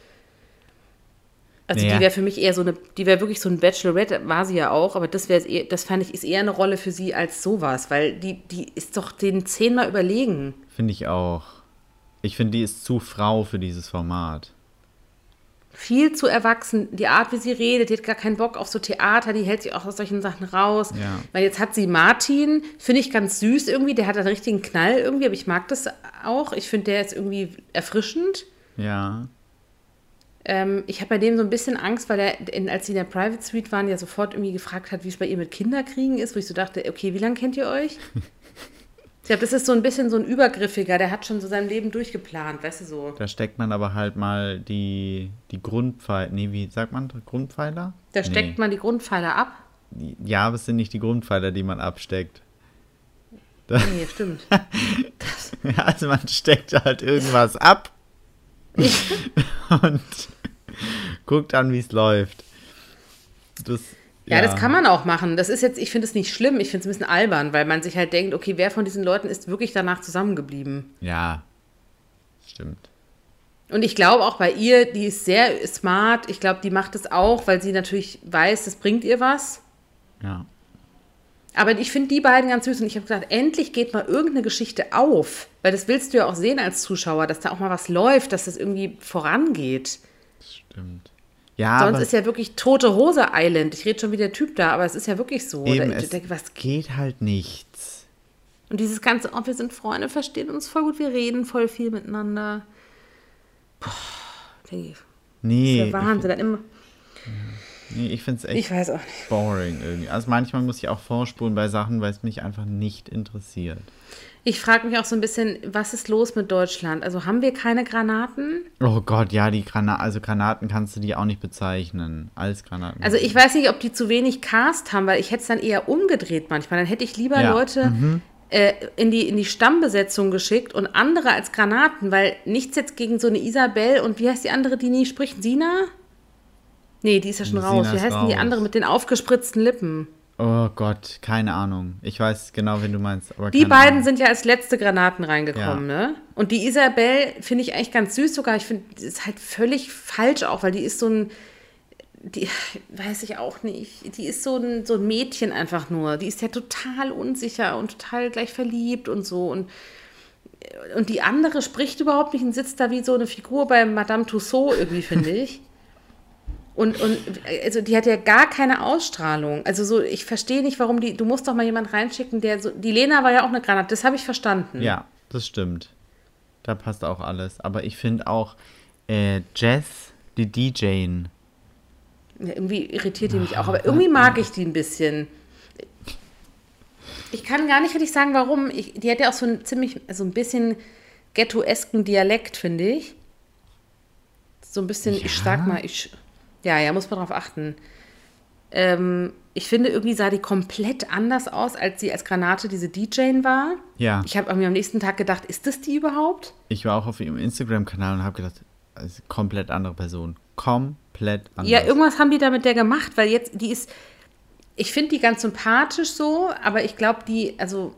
Also Ja. die wäre für mich eher so eine, die wäre wirklich so ein Bachelorette, war sie ja auch, aber das wäre das fand ich, ist eher eine Rolle für sie als sowas, weil die, die ist doch den zehnmal überlegen. Finde ich auch. Ich finde, die ist zu Frau für dieses Format. Viel zu erwachsen, die Art, wie sie redet, die hat gar keinen Bock auf so Theater, die hält sich auch aus solchen Sachen raus. Ja. Weil jetzt hat sie Martin, finde ich ganz süß irgendwie, der hat einen richtigen Knall irgendwie, aber ich mag das auch. Ich finde, der ist irgendwie erfrischend. Ja. Ähm, ich habe bei dem so ein bisschen Angst, weil er, in, als sie in der Private Suite waren, ja sofort irgendwie gefragt hat, wie es bei ihr mit Kinderkriegen ist, wo ich so dachte, okay, wie lange kennt ihr euch? *laughs* ich glaube, das ist so ein bisschen so ein Übergriffiger, der hat schon so sein Leben durchgeplant, weißt du so. Da steckt man aber halt mal die, die Grundpfeiler. Nee, wie sagt man? Grundpfeiler? Da steckt man die Grundpfeiler ab. Ja, aber es sind nicht die Grundpfeiler, die man absteckt. Nee, stimmt. *laughs* Also man steckt halt irgendwas ab *laughs* und guckt an, wie es läuft. Das, Ja, das kann man auch machen. Das ist jetzt, ich finde es nicht schlimm, ich finde es ein bisschen albern, weil man sich halt denkt, okay, wer von diesen Leuten ist wirklich danach zusammengeblieben? Ja, stimmt. Und ich glaube auch bei ihr, die ist sehr smart. Ich glaube, die macht es auch, weil sie natürlich weiß, das bringt ihr was. Ja. Aber ich finde die beiden ganz süß und ich habe gesagt, endlich geht mal irgendeine Geschichte auf. Weil das willst du ja auch sehen als Zuschauer, dass da auch mal was läuft, dass das irgendwie vorangeht. Stimmt. Ja, Sonst ist ja wirklich tote Hose Island. Ich rede schon wie der Typ da, aber es ist ja wirklich so. eben, da, es da, was, geht halt nichts. und dieses ganze, oh, wir sind Freunde, verstehen uns voll gut, wir reden voll viel miteinander. Boah, denke ich, das Nee, ist ja Wahnsinn. Dann immer, ich, nee, ich finde es echt ich weiß auch nicht. boring irgendwie. Also manchmal muss ich auch vorspulen bei Sachen, weil es mich einfach nicht interessiert. Ich frage mich auch so ein bisschen, was ist los mit Deutschland? Also haben wir keine Granaten? Oh Gott, ja, die Granaten, also Granaten kannst du die auch nicht bezeichnen als Granaten. Also ich weiß nicht, ob die zu wenig Cast haben, weil ich hätte es dann eher umgedreht manchmal. Dann hätte ich lieber Ja. Leute äh, in, die, in die Stammbesetzung geschickt und andere als Granaten, weil nichts jetzt gegen so eine Isabel und wie heißt die andere, die nie spricht? Sina? Nee, die ist ja schon Sina raus. Wie heißt denn die andere mit den aufgespritzten Lippen? Oh Gott, keine Ahnung. Ich weiß genau, wen du meinst. Aber Die beiden Ahnung. sind ja als letzte Granaten reingekommen, ne? Und die Isabel finde ich eigentlich ganz süß sogar. Ich finde, ist halt völlig falsch auch, weil die ist so ein, die, weiß ich auch nicht, die ist so ein, so ein Mädchen einfach nur. Die ist ja total unsicher und total gleich verliebt und so. Und, und die andere spricht überhaupt nicht und sitzt da wie so eine Figur bei Madame Tussaud irgendwie, finde *laughs* ich. Und, und also die hat ja gar keine Ausstrahlung. Also so, ich verstehe nicht, warum die. Du musst doch mal jemand reinschicken, der so. Die Lena war ja auch eine Granate, das habe ich verstanden. Ja, das stimmt. Da passt auch alles. Aber ich finde auch äh, Jess, die DJin. Ja, irgendwie irritiert die mich auch, aber irgendwie mag ich die ein bisschen. Ich kann gar nicht richtig sagen, warum. Ich, die hat ja auch so ein ziemlich, so ein bisschen ghettoesken Dialekt, finde ich. So ein bisschen, ich Ja? sag mal, ich. Ja, ja, muss man drauf achten. Ähm, ich finde, irgendwie sah die komplett anders aus, als sie als Granate diese DJin war. Ja, Ich habe mir am nächsten Tag gedacht, ist das die überhaupt? ich war auch auf ihrem Instagram-Kanal und habe gedacht, eine komplett andere Person. Komplett anders. Ja, irgendwas haben die da mit der gemacht, weil jetzt, die ist, ich finde die ganz sympathisch so, aber ich glaube, die, also,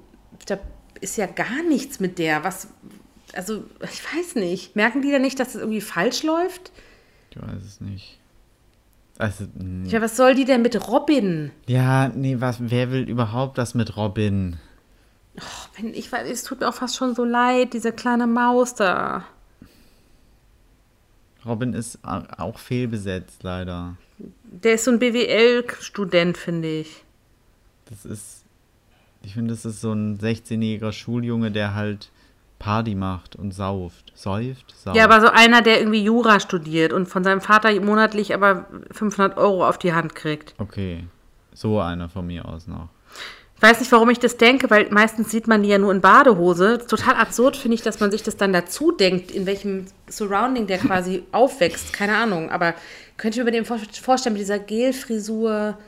da ist ja gar nichts mit der. Was, also, ich weiß nicht. Merken die da nicht, dass das irgendwie falsch läuft? Ich weiß es nicht. Also. Ja, was soll die denn mit Robin? ja, nee, was, wer will überhaupt das mit Robin? Wenn, ich weiß, es tut mir auch fast schon so leid, diese kleine Maus da. Robin ist auch fehlbesetzt, leider. Der ist so ein BWL-Student, finde ich. Das ist, ich finde, das ist so ein 16-jähriger Schuljunge, der halt Party macht und sauft. Säuft? Sauft. Ja, aber so einer, der irgendwie Jura studiert und von seinem Vater monatlich aber 500 Euro auf die Hand kriegt. Okay, so einer von mir aus noch. Ich weiß nicht, warum ich das denke, weil meistens sieht man die ja nur in Badehose. Total absurd finde ich, dass man sich das dann dazu denkt, in welchem Surrounding der quasi *laughs* aufwächst. Keine Ahnung. Aber könnte ich mir bei dem vor- vorstellen, mit dieser Gelfrisur,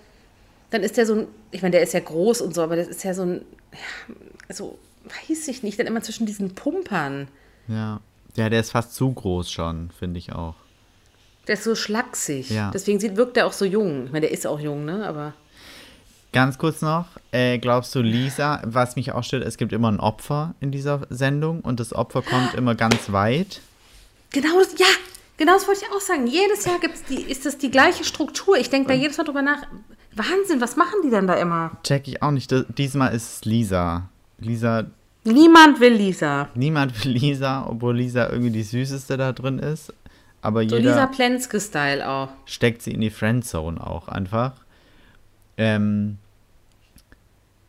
dann ist der so ein, ich meine, der ist ja groß und so, aber das ist ja so ein, ja, also, weiß ich nicht, dann immer zwischen diesen Pumpern. Ja. Ja, der ist fast zu groß schon, finde ich auch. Der ist so schlaksig. Ja. Deswegen sieht, wirkt er auch so jung. Ich meine, der ist auch jung, ne? Aber Ganz kurz noch, äh, glaubst du, Lisa, was mich auch stört, es gibt immer ein Opfer in dieser Sendung und das Opfer kommt immer ganz weit. Genau, ja, genau das wollte ich auch sagen. Jedes Jahr gibt's die, ist das die gleiche Struktur. Ich denke da jedes Mal drüber nach. Wahnsinn, was machen die denn da immer? Check ich auch nicht. Das- Diesmal ist es Lisa. Lisa, Niemand will Lisa. niemand will Lisa, obwohl Lisa irgendwie die süßeste da drin ist. Aber So jeder Lisa Plenske-Style auch. steckt sie in die Friendzone auch einfach. Ähm,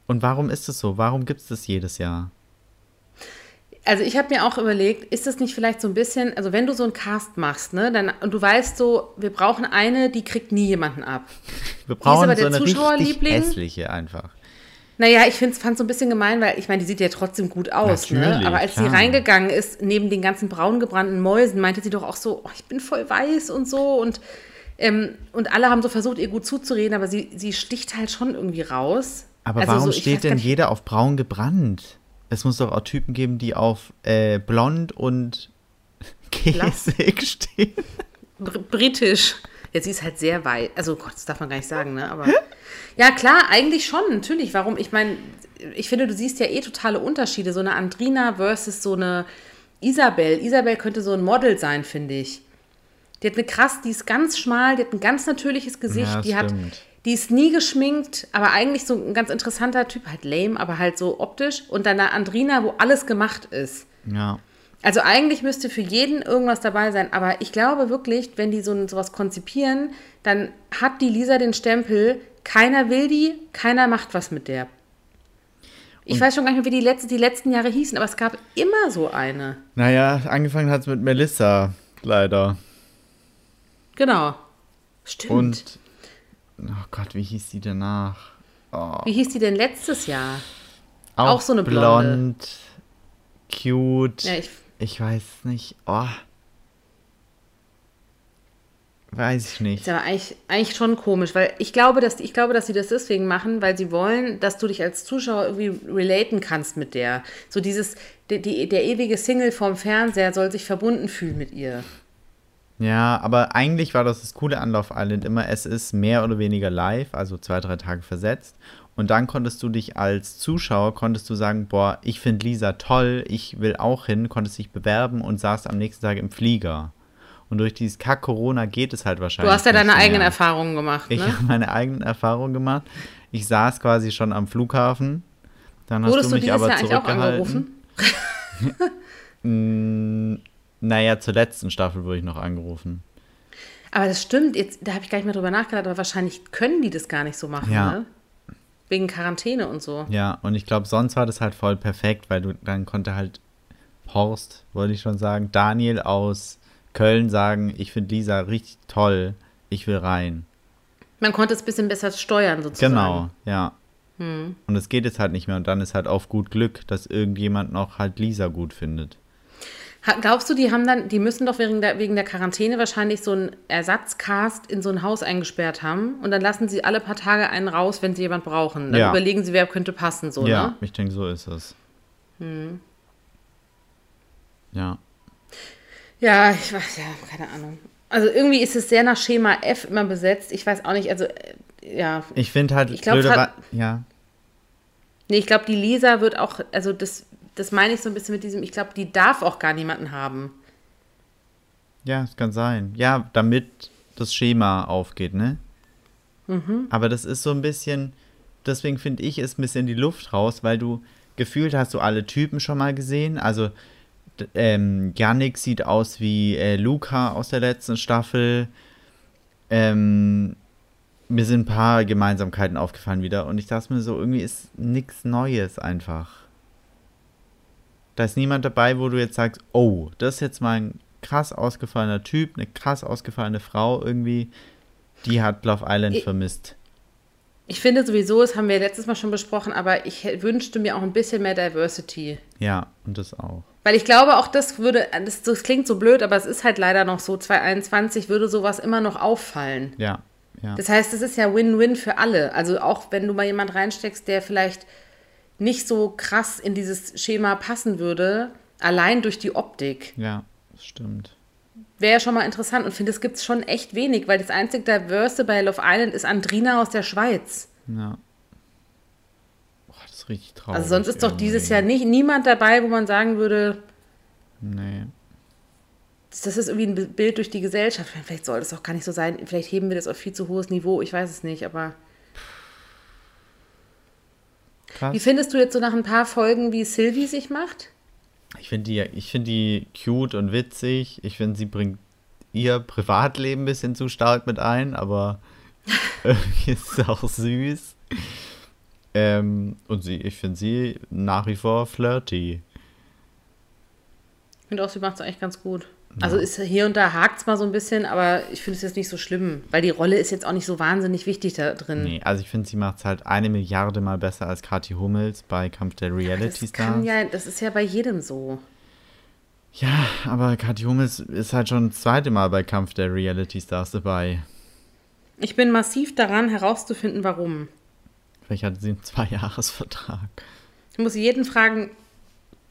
und warum ist es so? Warum gibt es das jedes Jahr? Also ich habe mir auch überlegt, ist das nicht vielleicht so ein bisschen, also wenn du so einen Cast machst, ne, dann und du weißt so, wir brauchen eine, die kriegt nie jemanden ab. Wir brauchen aber so der eine Zuschauerliebling? hässliche einfach. Naja, ich fand es so ein bisschen gemein, weil ich meine, die sieht ja trotzdem gut aus, ne? Aber als klar. sie reingegangen ist, neben den ganzen braun gebrannten Mäusen, meinte sie doch auch so, oh, ich bin voll weiß und so und ähm, und alle haben so versucht, ihr gut zuzureden, aber sie, sie sticht halt schon irgendwie raus. Aber Also warum so, steht denn jeder auf braun gebrannt? Es muss doch auch Typen geben, die auf äh, blond und *laughs* käsig stehen. Br britisch. Ja, sie ist halt sehr weit. Also Gott, das darf man gar nicht sagen, ne? Aber ja, klar, eigentlich schon, natürlich. Warum? Ich meine, ich finde, du siehst ja eh totale Unterschiede. So eine Andrina versus so eine Isabel. Isabel könnte so ein Model sein, finde ich. Die hat eine krass, die ist ganz schmal, die hat ein ganz natürliches Gesicht, Ja, die hat, stimmt. die ist nie geschminkt, aber eigentlich so ein ganz interessanter Typ, halt lame, aber halt so optisch. Und dann eine Andrina, wo alles gemacht ist. Ja. Also eigentlich müsste für jeden irgendwas dabei sein, aber ich glaube wirklich, wenn die so sowas konzipieren, dann hat die Lisa den Stempel, keiner will die, keiner macht was mit der. Ich weiß schon gar nicht mehr, wie die, letzte, die letzten Jahre hießen, aber es gab immer so eine. Naja, angefangen hat es mit Melissa, leider. Genau. Stimmt. Und, oh Gott, wie hieß die danach? Oh, wie hieß die denn letztes Jahr? auch so eine Blonde. blond, cute. Ja, ich, ich weiß nicht. Oh. Weiß ich nicht. ist aber eigentlich, eigentlich schon komisch, weil ich glaube, dass, ich glaube, dass sie das deswegen machen, weil sie wollen, dass du dich als Zuschauer irgendwie relaten kannst mit der. So dieses, die, die, der ewige Single vorm Fernseher soll sich verbunden fühlen mit ihr. Ja, aber eigentlich war das das Coole an Love Island immer, es ist mehr oder weniger live, also zwei, drei Tage versetzt. Und dann konntest du dich als Zuschauer, konntest du sagen, boah, ich finde Lisa toll, ich will auch hin, konntest dich bewerben und saßt am nächsten Tag im Flieger. Und durch dieses Kack Corona geht es halt wahrscheinlich. Du hast ja deine eigenen mehr. Erfahrungen gemacht, Ich ne? habe meine eigenen Erfahrungen gemacht. Ich saß quasi schon am Flughafen. Dann hast Wurdest du du mich dieses aber Jahr auch zurückgehalten. angerufen? *laughs* Mm, naja, zur letzten Staffel wurde ich noch angerufen. Aber das stimmt, jetzt, da habe ich gar nicht mehr drüber nachgedacht, aber wahrscheinlich können die das gar nicht so machen, Ja. ne? Wegen Quarantäne und so. Ja, und ich glaube, sonst war das halt voll perfekt, weil du dann konnte halt Horst, wollte ich schon sagen, Daniel aus Köln sagen, ich finde Lisa richtig toll, ich will rein. Man konnte es ein bisschen besser steuern, sozusagen. Genau, ja. Und es geht jetzt halt nicht mehr und dann ist halt auf gut Glück, dass irgendjemand noch halt Lisa gut findet. Glaubst du, die haben dann, die müssen doch wegen der, wegen der Quarantäne wahrscheinlich so einen Ersatzcast in so ein Haus eingesperrt haben und dann lassen sie alle paar Tage einen raus, wenn sie jemand brauchen. Dann Ja. überlegen sie, wer könnte passen, so, ja, ne? ich denke, so ist es. Ja. Ja, ich weiß, ja, keine Ahnung. Also irgendwie ist es sehr nach Schema F immer besetzt. Ich weiß auch nicht, also, äh, ja. Ich finde halt, Ich glaub, blöde es Wa- hat- ja, Nee, ich glaube, die Lisa wird auch, also das, das meine ich so ein bisschen mit diesem, ich glaube, die darf auch gar niemanden haben. Ja, es kann sein. Ja, damit das Schema aufgeht, ne? Aber das ist so ein bisschen, deswegen finde ich, ist ein bisschen die Luft raus, weil du gefühlt hast du alle Typen schon mal gesehen. Also, ähm, Yannick sieht aus wie äh, Luca aus der letzten Staffel. Ähm, mir sind ein paar Gemeinsamkeiten aufgefallen wieder und ich dachte mir so, irgendwie ist nichts Neues einfach. Da ist niemand dabei, wo du jetzt sagst, oh, das ist jetzt mal ein krass ausgefallener Typ, eine krass ausgefallene Frau irgendwie, die hat Love Island Ich- vermisst. Ich finde sowieso, das haben wir letztes Mal schon besprochen, aber ich wünschte mir auch ein bisschen mehr Diversity. Ja, und das auch. Weil ich glaube, auch das würde, das, das klingt so blöd, aber es ist halt leider noch so, 2021 würde sowas immer noch auffallen. Ja, ja. Das heißt, es ist ja Win-Win für alle. Also auch wenn du mal jemand reinsteckst, der vielleicht nicht so krass in dieses Schema passen würde, allein durch die Optik, ja, das stimmt. wäre ja schon mal interessant. Und finde, es gibt schon echt wenig, weil das einzige Diverse bei Love Island ist Andrina aus der Schweiz. Ja. ist richtig traurig. Also sonst ist doch dieses irgendwie. Jahr nicht niemand dabei, wo man sagen würde, Nee. das ist irgendwie ein Bild durch die Gesellschaft. Vielleicht soll das auch gar nicht so sein. Vielleicht heben wir das auf viel zu hohes Niveau. Ich weiß es nicht, aber Krass. wie findest du jetzt so nach ein paar Folgen, wie Sylvie sich macht? Ich finde die, ich find die cute und witzig. Ich finde, sie bringt ihr Privatleben ein bisschen zu stark mit ein, aber *laughs* irgendwie ist sie auch süß. Ähm, und sie, ich finde sie nach wie vor flirty. Ich finde auch, sie macht es eigentlich ganz gut. Also ist hier und da hakt es mal so ein bisschen, aber ich finde es jetzt nicht so schlimm, weil die Rolle ist jetzt auch nicht so wahnsinnig wichtig da drin. Nee, also ich finde, sie macht es halt eine Milliarde Mal besser als Kathi Hummels bei Kampf der Reality das kann Stars. ja, das ist ja bei jedem so. Ja, aber Kathi Hummels ist halt schon das zweite Mal bei Kampf der Reality Stars dabei. Ich bin massiv daran, herauszufinden, warum. Vielleicht hatte sie einen Zweijahresvertrag. Ich muss jeden fragen,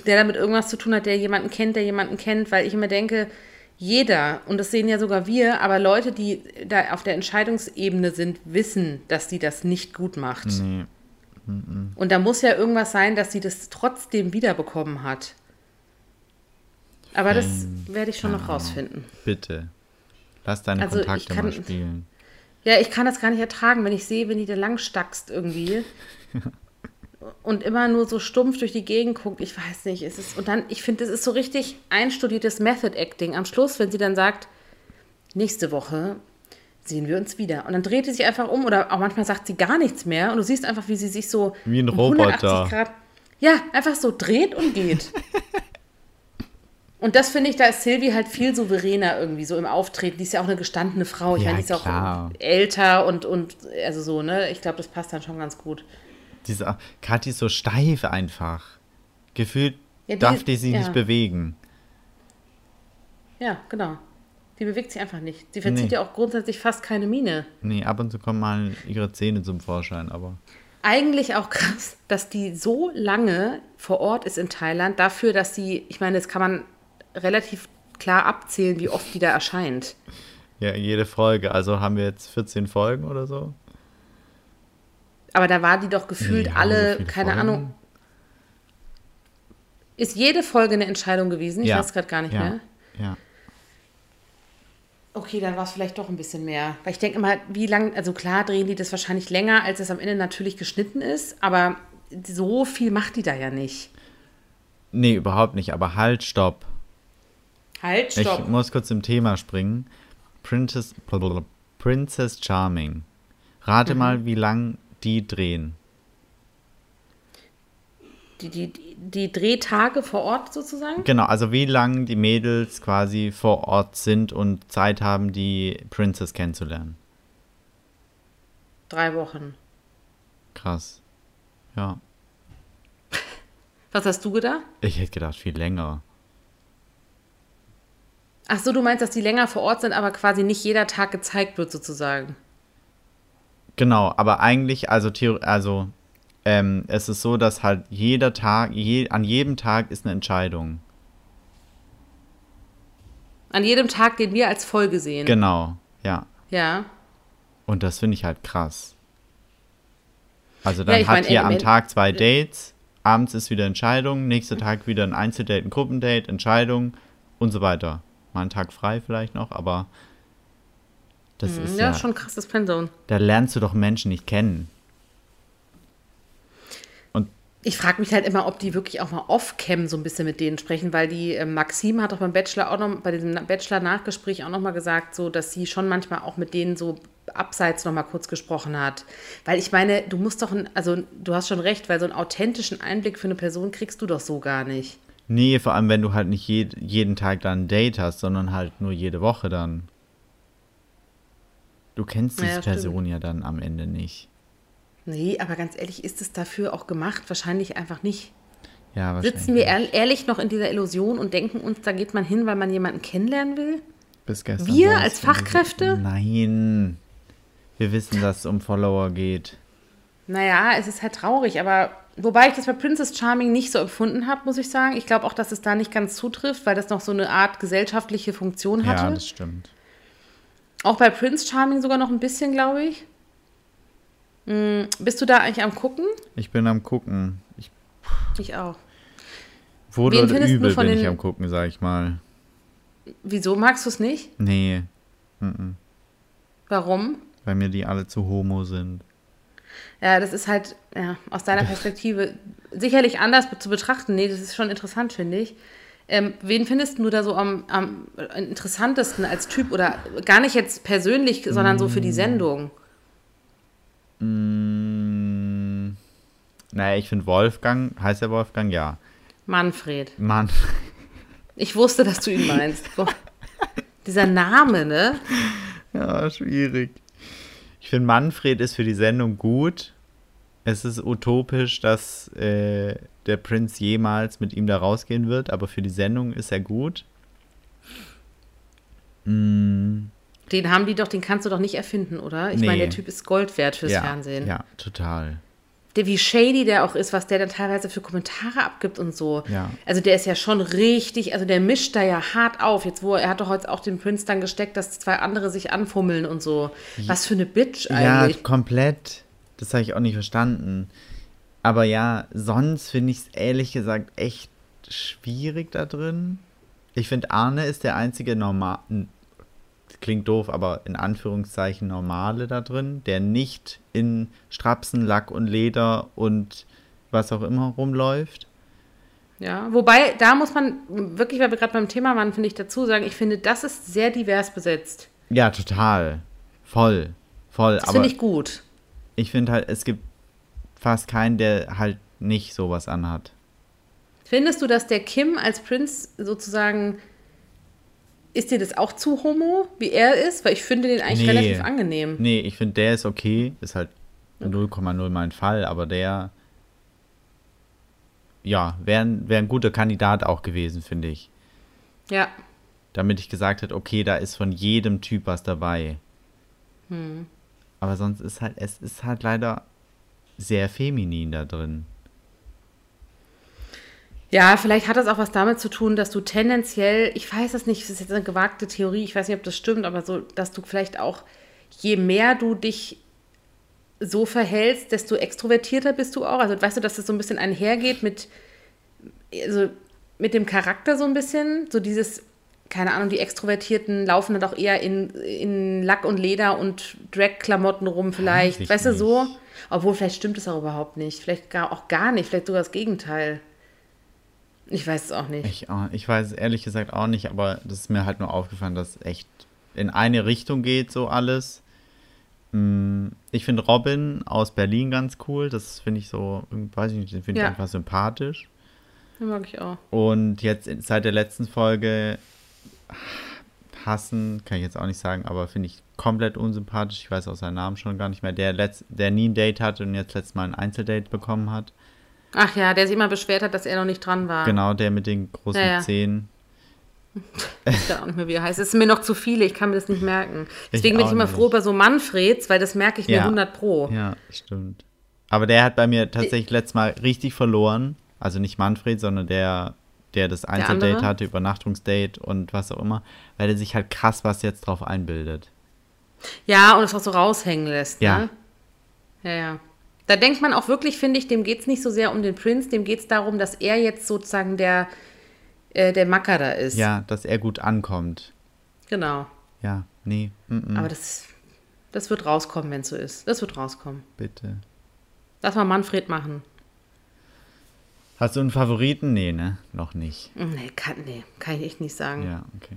der damit irgendwas zu tun hat, der jemanden kennt, der jemanden kennt, weil ich immer denke, jeder, und das sehen ja sogar wir, aber Leute, die da auf der Entscheidungsebene sind, wissen, dass sie das nicht gut macht. Nee. Und da muss ja irgendwas sein, dass sie das trotzdem wiederbekommen hat. Aber das werde ich schon noch keine Ahnung. rausfinden. Bitte. Lass deine Also, Kontakte kann- mal spielen. Ja, ich kann das gar nicht ertragen, wenn ich sehe, wenn die da lang stackst irgendwie. *laughs* und immer nur so stumpf durch die Gegend guckt. Ich weiß nicht. Es ist, und dann, ich finde, es ist so richtig einstudiertes Method Acting. Am Schluss, wenn sie dann sagt, nächste Woche sehen wir uns wieder. Und dann dreht sie sich einfach um oder auch manchmal sagt sie gar nichts mehr. Und du siehst einfach, wie sie sich so Wie ein um Roboter. 180 Grad, ja, einfach so dreht und geht. *laughs* Und das finde ich, da ist Sylvie halt viel souveräner irgendwie so im Auftreten. Die ist ja auch eine gestandene Frau. Ich Ja, meine, die ist klar. auch älter und, und also so, ne? Ich glaube, das passt dann schon ganz gut. Diese, Kathi ist so steif einfach. Gefühlt Ja, die- darf die sich ja. nicht bewegen. Ja, genau. Die bewegt sich einfach nicht. Sie verzieht Nee. ja auch grundsätzlich fast keine Miene. Nee, ab und zu kommen mal ihre Zähne zum Vorschein, aber. Eigentlich auch krass, dass die so lange vor Ort ist in Thailand, dafür, dass sie, ich meine, das kann man relativ klar abzählen, wie oft die da erscheint. Ja, jede Folge. Also haben wir jetzt 14 Folgen oder so? Aber da war die doch gefühlt Ja, alle, so keine Folgen. Ahnung. Ist jede Folge eine Entscheidung gewesen? Ich ja. weiß gerade gar nicht ja. mehr. Ja. Okay, dann war es vielleicht doch ein bisschen mehr. Weil ich denke immer, wie lang, also klar drehen die das wahrscheinlich länger, als es am Ende natürlich geschnitten ist, aber so viel macht die da ja nicht. Nee, überhaupt nicht. Aber halt, stopp. Halt, Ich stopp. muss kurz zum Thema springen. Princess, Princess Charming. Rate Mhm. mal, wie lang die drehen. Die, die, die, Drehtage vor Ort sozusagen? Genau, also wie lang die Mädels quasi vor Ort sind und Zeit haben, die Princess kennenzulernen. Drei Wochen. Krass. Ja. Was hast du gedacht? Ich hätte gedacht, viel länger. Ach so, du meinst, dass die länger vor Ort sind, aber quasi nicht jeder Tag gezeigt wird sozusagen. Genau, aber eigentlich, also, also ähm, es ist so, dass halt jeder Tag, je, an jedem Tag ist eine Entscheidung. An jedem Tag, den wir als Folge sehen. Genau, ja. Ja. Und das finde ich halt krass. Also dann ich hat mein, hier am Tag zwei Dates, abends ist wieder Entscheidung, nächster Tag wieder ein Einzeldate, ein Gruppendate, Entscheidung und so weiter. Mal einen Tag frei vielleicht noch, aber das ist Ja, ja, schon krass, das Pensum. da lernst du doch Menschen nicht kennen. Und Ich frage mich halt immer, ob die wirklich auch mal off-cam so ein bisschen mit denen sprechen, weil die äh, Maxim hat doch beim Bachelor auch noch, bei diesem Bachelor-Nachgespräch auch noch mal gesagt, so, dass sie schon manchmal auch mit denen so abseits noch mal kurz gesprochen hat. Weil ich meine, du musst doch, ein, also du hast schon recht, weil so einen authentischen Einblick für eine Person kriegst du doch so gar nicht. nee, vor allem wenn du halt nicht jed jeden Tag dann ein Date hast, sondern halt nur jede Woche dann. Du kennst Ja, diese stimmt. Person ja dann am Ende nicht. Nee, aber ganz ehrlich, ist es dafür auch gemacht? Wahrscheinlich einfach nicht. Ja, Sitzen wir ehr- ehrlich noch in dieser Illusion und denken uns, da geht man hin, weil man jemanden kennenlernen will? Bis gestern Wir als Fachkräfte? Nein. Wir wissen, dass es um Follower geht. Naja, es ist halt traurig, aber wobei ich das bei Princess Charming nicht so empfunden habe, muss ich sagen. Ich glaube auch, dass es da nicht ganz zutrifft, weil das noch so eine Art gesellschaftliche Funktion hatte. Ja, das stimmt. Auch bei Prince Charming sogar noch ein bisschen, glaube ich. Hm, bist du da eigentlich am gucken? Ich bin am gucken. Ich, Ich auch. Wen oder übel bin ich den- am gucken, sag ich mal. Wieso magst du es nicht? Nee. Mhm. Warum? Weil mir die alle zu homo sind. Ja, das ist halt ja, aus deiner *laughs* Perspektive sicherlich anders zu betrachten. Nee, das ist schon interessant, finde ich. Ähm, wen findest du da so am, am interessantesten als Typ oder gar nicht jetzt persönlich, sondern so für die Sendung? Mm, naja, ich finde Wolfgang, heißt der Wolfgang? Ja. Manfred. Mann. *laughs* Ich wusste, dass du ihn meinst. Dieser Name, ne? *laughs* Ja, schwierig. Ich finde, Manfred ist für die Sendung gut. Es ist utopisch, dass äh, der Prinz jemals mit ihm da rausgehen wird, aber für die Sendung ist er gut. Mm, Den haben die doch, den kannst du doch nicht erfinden, oder? Ich Nee. meine, der Typ ist Gold wert fürs ja, Fernsehen. Ja, total. Der, wie shady der auch ist, was der dann teilweise für Kommentare abgibt und so. Ja. Also der ist ja schon richtig, also der mischt da ja hart auf. Jetzt, wo er hat doch heute auch den Prinz dann gesteckt, dass zwei andere sich anfummeln und so. Was für eine Bitch Ja, eigentlich. komplett. Das habe ich auch nicht verstanden. Aber ja, sonst finde ich es ehrlich gesagt echt schwierig da drin. Ich finde, Arne ist der einzige normal. Klingt doof, aber in Anführungszeichen normale da drin, der nicht in Strapsen, Lack und Leder und was auch immer rumläuft. Ja, wobei, da muss man wirklich, weil wir gerade beim Thema waren, finde ich dazu sagen, ich finde, das ist sehr divers besetzt. Ja, total. Voll. Voll. Das aber finde ich gut. ich finde halt, es gibt fast keinen, der halt nicht sowas anhat. Findest du, dass der Kim als Prinz sozusagen, ist dir das auch zu homo, wie er ist? Weil ich finde den eigentlich Nee. relativ angenehm. Nee, ich finde, der ist okay. Ist halt 0,0 mein Fall, aber der, ja, wäre wär ein guter Kandidat auch gewesen, finde ich. Ja, Damit ich gesagt hätte, okay, da ist von jedem Typ was dabei. Hm. Aber sonst ist halt, es ist halt leider sehr feminin da drin. Ja, vielleicht hat das auch was damit zu tun, dass du tendenziell, ich weiß es nicht, das ist jetzt eine gewagte Theorie, ich weiß nicht, ob das stimmt, aber so, dass du vielleicht auch, je mehr du dich so verhältst, desto extrovertierter bist du auch. Also weißt du, dass das so ein bisschen einhergeht mit, also mit dem Charakter so ein bisschen, so dieses, keine Ahnung, die Extrovertierten laufen dann auch eher in, in Lack und Leder und Drag-Klamotten rum vielleicht, Weiß ich weißt du, so. Obwohl, vielleicht stimmt es auch überhaupt nicht. Vielleicht gar, auch gar nicht, vielleicht sogar das Gegenteil. Ich weiß es auch nicht. Ich, ich weiß es ehrlich gesagt auch nicht, aber das ist mir halt nur aufgefallen, dass echt in eine Richtung geht so alles. Mm, Ich finde Robin aus Berlin ganz cool. Das finde ich so, weiß ich nicht, den finde ich Ja. einfach sympathisch. Den mag ich auch. Und jetzt seit der letzten Folge hassen, kann ich jetzt auch nicht sagen, aber finde ich komplett unsympathisch. Ich weiß auch seinen Namen schon gar nicht mehr. Der, letzt, der nie ein Date hatte und jetzt letztes Mal ein Einzeldate bekommen hat. Ach ja, der sich immer beschwert hat, dass er noch nicht dran war. Genau, der mit den großen Ja, ja. Zähnen. *laughs* Ich weiß auch nicht mehr, wie er heißt. Es ist mir noch zu viele, ich kann mir das nicht merken. Deswegen bin auch ich immer nicht. froh bei so Manfreds, weil das merke ich mir Ja. 100 pro. Ja, stimmt. Aber der hat bei mir tatsächlich letztes Mal richtig verloren. Also nicht Manfred, sondern der, der das Einzeldate hatte, Übernachtungsdate und was auch immer, weil er sich halt krass was jetzt drauf einbildet. Ja, und es auch so raushängen lässt. Ja. Ne? Ja, ja. Da denkt man auch wirklich, finde ich, dem geht es nicht so sehr um den Prinz, dem geht es darum, dass er jetzt sozusagen der, äh, der Macker da ist. Ja, dass er gut ankommt. Genau. Ja, nee, mm -mm, Aber das, das wird rauskommen, wenn es so ist. Das wird rauskommen. bitte. Lass mal Manfred machen. Hast du einen Favoriten? Nee, ne? Noch nicht. Nee, kann, nee, kann ich echt nicht sagen. Ja, okay.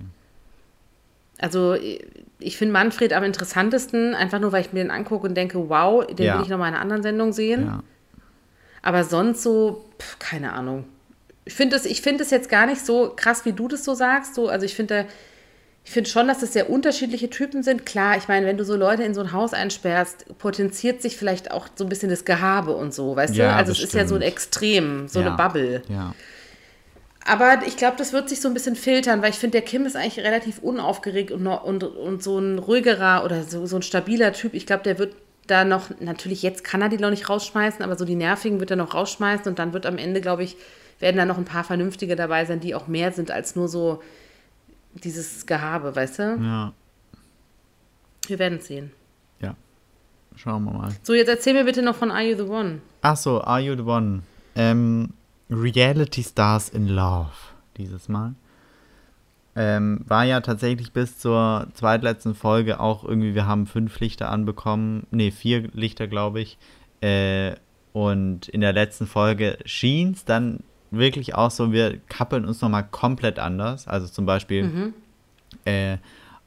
Also ich finde Manfred am interessantesten, einfach nur, weil ich mir den angucke und denke, wow, den Ja. will ich noch mal in einer anderen Sendung sehen. Ja. Aber sonst so, pf, keine Ahnung. Ich finde es find jetzt gar nicht so krass, wie du das so sagst. So, also ich finde, ich finde schon, dass das sehr unterschiedliche Typen sind. Klar, ich meine, wenn du so Leute in so ein Haus einsperrst, potenziert sich vielleicht auch so ein bisschen das Gehabe und so, weißt Ja, du? Also es ist ja so ein. Extrem, so ja. eine Bubble. Ja. Aber ich glaube, das wird sich so ein bisschen filtern, weil ich finde, der Kim ist eigentlich relativ unaufgeregt und, und, und so ein ruhigerer oder so, so ein stabiler Typ. Ich glaube, der wird da noch, natürlich jetzt kann er die noch nicht rausschmeißen, aber so die nervigen wird er noch rausschmeißen und dann wird am Ende, glaube ich, werden da noch ein paar Vernünftige dabei sein, die auch mehr sind als nur so dieses Gehabe, weißt du? Ja. Wir werden es sehen. Ja. Schauen wir mal. So, jetzt erzähl mir bitte noch von Are You the One? Ach so, Are You the One? Ähm, Reality Stars in Love dieses Mal. Ähm, war ja tatsächlich bis zur zweitletzten Folge auch irgendwie, wir haben fünf Lichter anbekommen, nee, vier Lichter, glaube ich. Äh, und in der letzten Folge schien es dann wirklich auch so, wir kappeln uns nochmal komplett anders. Also zum Beispiel Mhm. äh,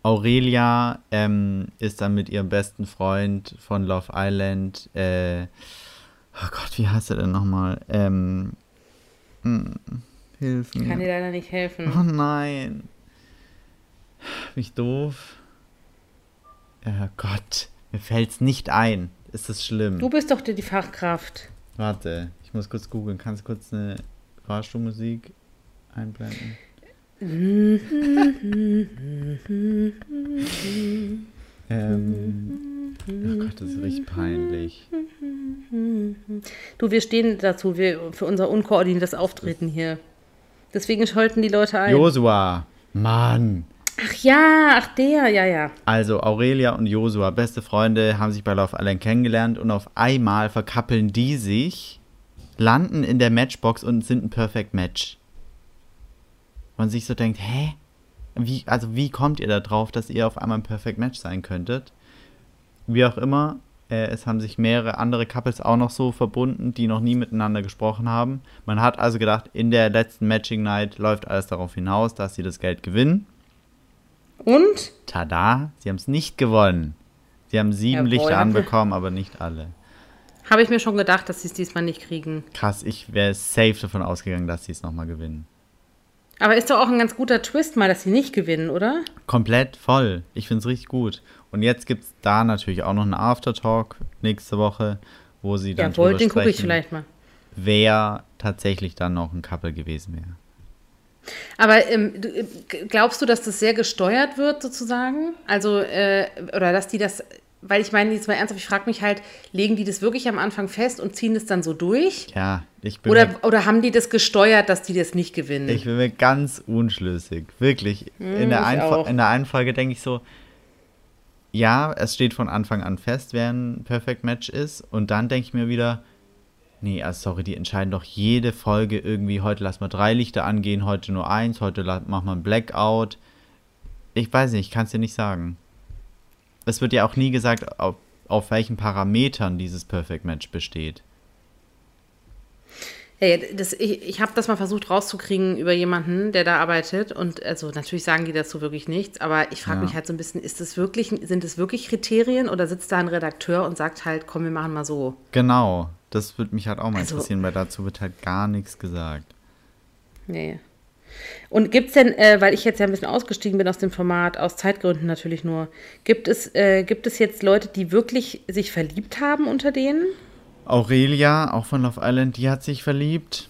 Aurelia ähm, ist dann mit ihrem besten Freund von Love Island, äh, oh Gott, wie heißt er denn nochmal? Ähm, hm, hilf Ich kann dir mir. leider nicht helfen. Oh nein. Bin ich doof? Ja, Gott, mir fällt's nicht ein. Ist das schlimm? Du bist doch die die Fachkraft. Warte, ich muss kurz googeln. Kannst du kurz eine Fahrstuhlmusik einblenden? ähm, oh Gott, das ist richtig peinlich. Du, wir stehen dazu, wir, für unser unkoordiniertes Auftreten hier. Deswegen schalten die Leute ein. Josua, Mann. Ach ja, ach der, ja, ja. Also Aurelia und Josua, beste Freunde, haben sich bei Love Island kennengelernt und auf einmal verkappeln die sich, landen in der Matchbox und sind ein Perfect Match. Man sich so denkt, hä? Wie, also wie kommt ihr da drauf, dass ihr auf einmal ein Perfect Match sein könntet? Wie auch immer, äh, es haben sich mehrere andere Couples auch noch so verbunden, die noch nie miteinander gesprochen haben. Man hat also gedacht, in der letzten Matching Night läuft alles darauf hinaus, dass sie das Geld gewinnen. Und? Tada, sie haben es nicht gewonnen. Sie haben sieben Jawohl, Lichter anbekommen, aber nicht alle. Habe ich mir schon gedacht, dass sie es diesmal nicht kriegen. Krass, ich wäre safe davon ausgegangen, dass sie es nochmal gewinnen. Aber ist doch auch ein ganz guter Twist mal, dass sie nicht gewinnen, oder? Komplett voll. Ich finde es richtig gut. Und jetzt gibt es da natürlich auch noch einen Aftertalk nächste Woche, wo sie dann Jawohl, den gucke ich vielleicht mal. wer tatsächlich dann noch ein Couple gewesen wäre. Aber ähm, äh, glaubst du, dass das sehr gesteuert wird, sozusagen? Also, äh, oder dass die das, weil ich meine, jetzt mal ernsthaft, ich frage mich halt, legen die das wirklich am Anfang fest und ziehen das dann so durch? Ja, ich bin, Oder, mir, oder haben die das gesteuert, dass die das nicht gewinnen? ich bin mir ganz unschlüssig. Wirklich. in, der auch. in der einen Folge denke ich so, ja, es steht von Anfang an fest, wer ein Perfect Match ist. Und dann denke ich mir wieder, nee, also sorry, die entscheiden doch jede Folge irgendwie, heute lass mal drei Lichter angehen, heute nur eins, heute mach mal ein Blackout. Ich weiß nicht, ich kann es dir nicht sagen. Es wird ja auch nie gesagt, auf, auf welchen Parametern dieses Perfect Match besteht. Ja, das, ich ich habe das mal versucht rauszukriegen über jemanden, der da arbeitet. Und also natürlich sagen die dazu wirklich nichts, aber ich frage Ja. mich halt so ein bisschen, ist das wirklich, sind das wirklich Kriterien oder sitzt da ein Redakteur und sagt halt, komm, wir machen mal so? Genau, das würde mich halt auch mal Also- interessieren, weil dazu wird halt gar nichts gesagt. Nee. Und gibt es denn, äh, weil ich jetzt ja ein bisschen ausgestiegen bin aus dem Format, aus Zeitgründen natürlich nur, gibt es, äh, gibt es jetzt Leute, die wirklich sich verliebt haben unter denen? Aurelia, auch von Love Island, die hat sich verliebt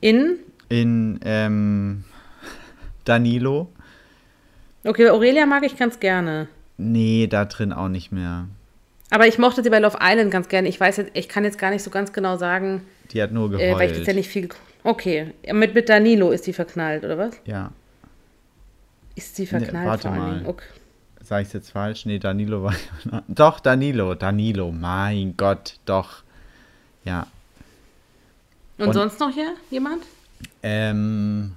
In? in ähm, Danilo. Okay, Aurelia mag ich ganz gerne. Nee, da drin auch nicht mehr. Aber ich mochte sie bei Love Island ganz gerne. Ich weiß jetzt, ich kann jetzt gar nicht so ganz genau sagen, Die hat nur äh, geheult. weil ich jetzt ja nicht viel. Okay, mit, mit Danilo ist sie verknallt, oder was? ja, Ist sie verknallt warte vor allen mal. Okay. sag ich jetzt falsch? Nee, Danilo war Doch, Danilo, Danilo, mein Gott, doch. Ja. Und, Und- sonst noch hier jemand? Ähm,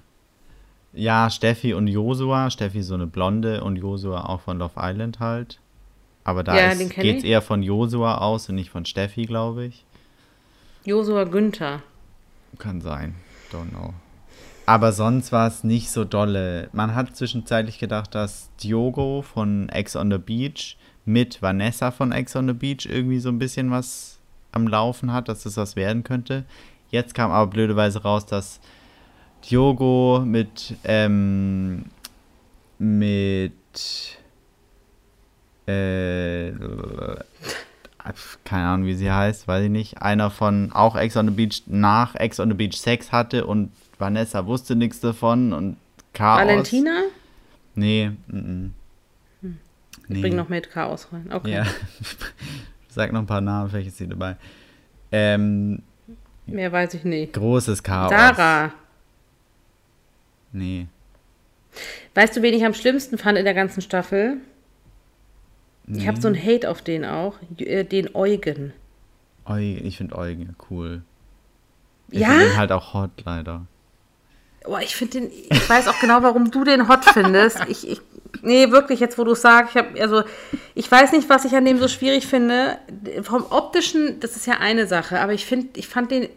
ja, Steffi und Josua. Steffi so eine Blonde und Josua auch von Love Island halt. Aber da Ja, geht's ich. eher von Josua aus und nicht von Steffi, glaube ich. Josua Günther. Kann sein. Don't know. Aber sonst war es nicht so dolle. Man hat zwischenzeitlich gedacht, dass Diogo von Ex on the Beach mit Vanessa von Ex on the Beach irgendwie so ein bisschen was am Laufen hat, dass das was werden könnte. Jetzt kam aber blöderweise raus, dass Diogo mit ähm, mit äh, keine Ahnung, wie sie heißt, weiß ich nicht, einer von auch Ex on the Beach nach Ex on the Beach Sex hatte und Vanessa wusste nichts davon und Chaos. Valentina? Nee, mm, mm. nee. Bring noch mit Chaos rein. Okay. Ja. *laughs* Sag noch ein paar Namen, vielleicht ist sie dabei. Ähm, Mehr weiß ich nicht. großes Chaos. Sarah. Nee. Weißt du, wen ich am schlimmsten fand in der ganzen Staffel? Ich habe so einen Hate auf den auch. Äh, Den Eugen. Eugen, ich finde Eugen ja cool. Ich Ja? finde ihn halt auch hot, leider. Oh, ich finde den, ich weiß auch genau, warum du den hot findest. Ich, ich, nee, wirklich, jetzt wo du es sagst, ich habe, also, ich weiß nicht, was ich an dem so schwierig finde. Vom optischen, das ist ja eine Sache, aber ich finde, ich fand den,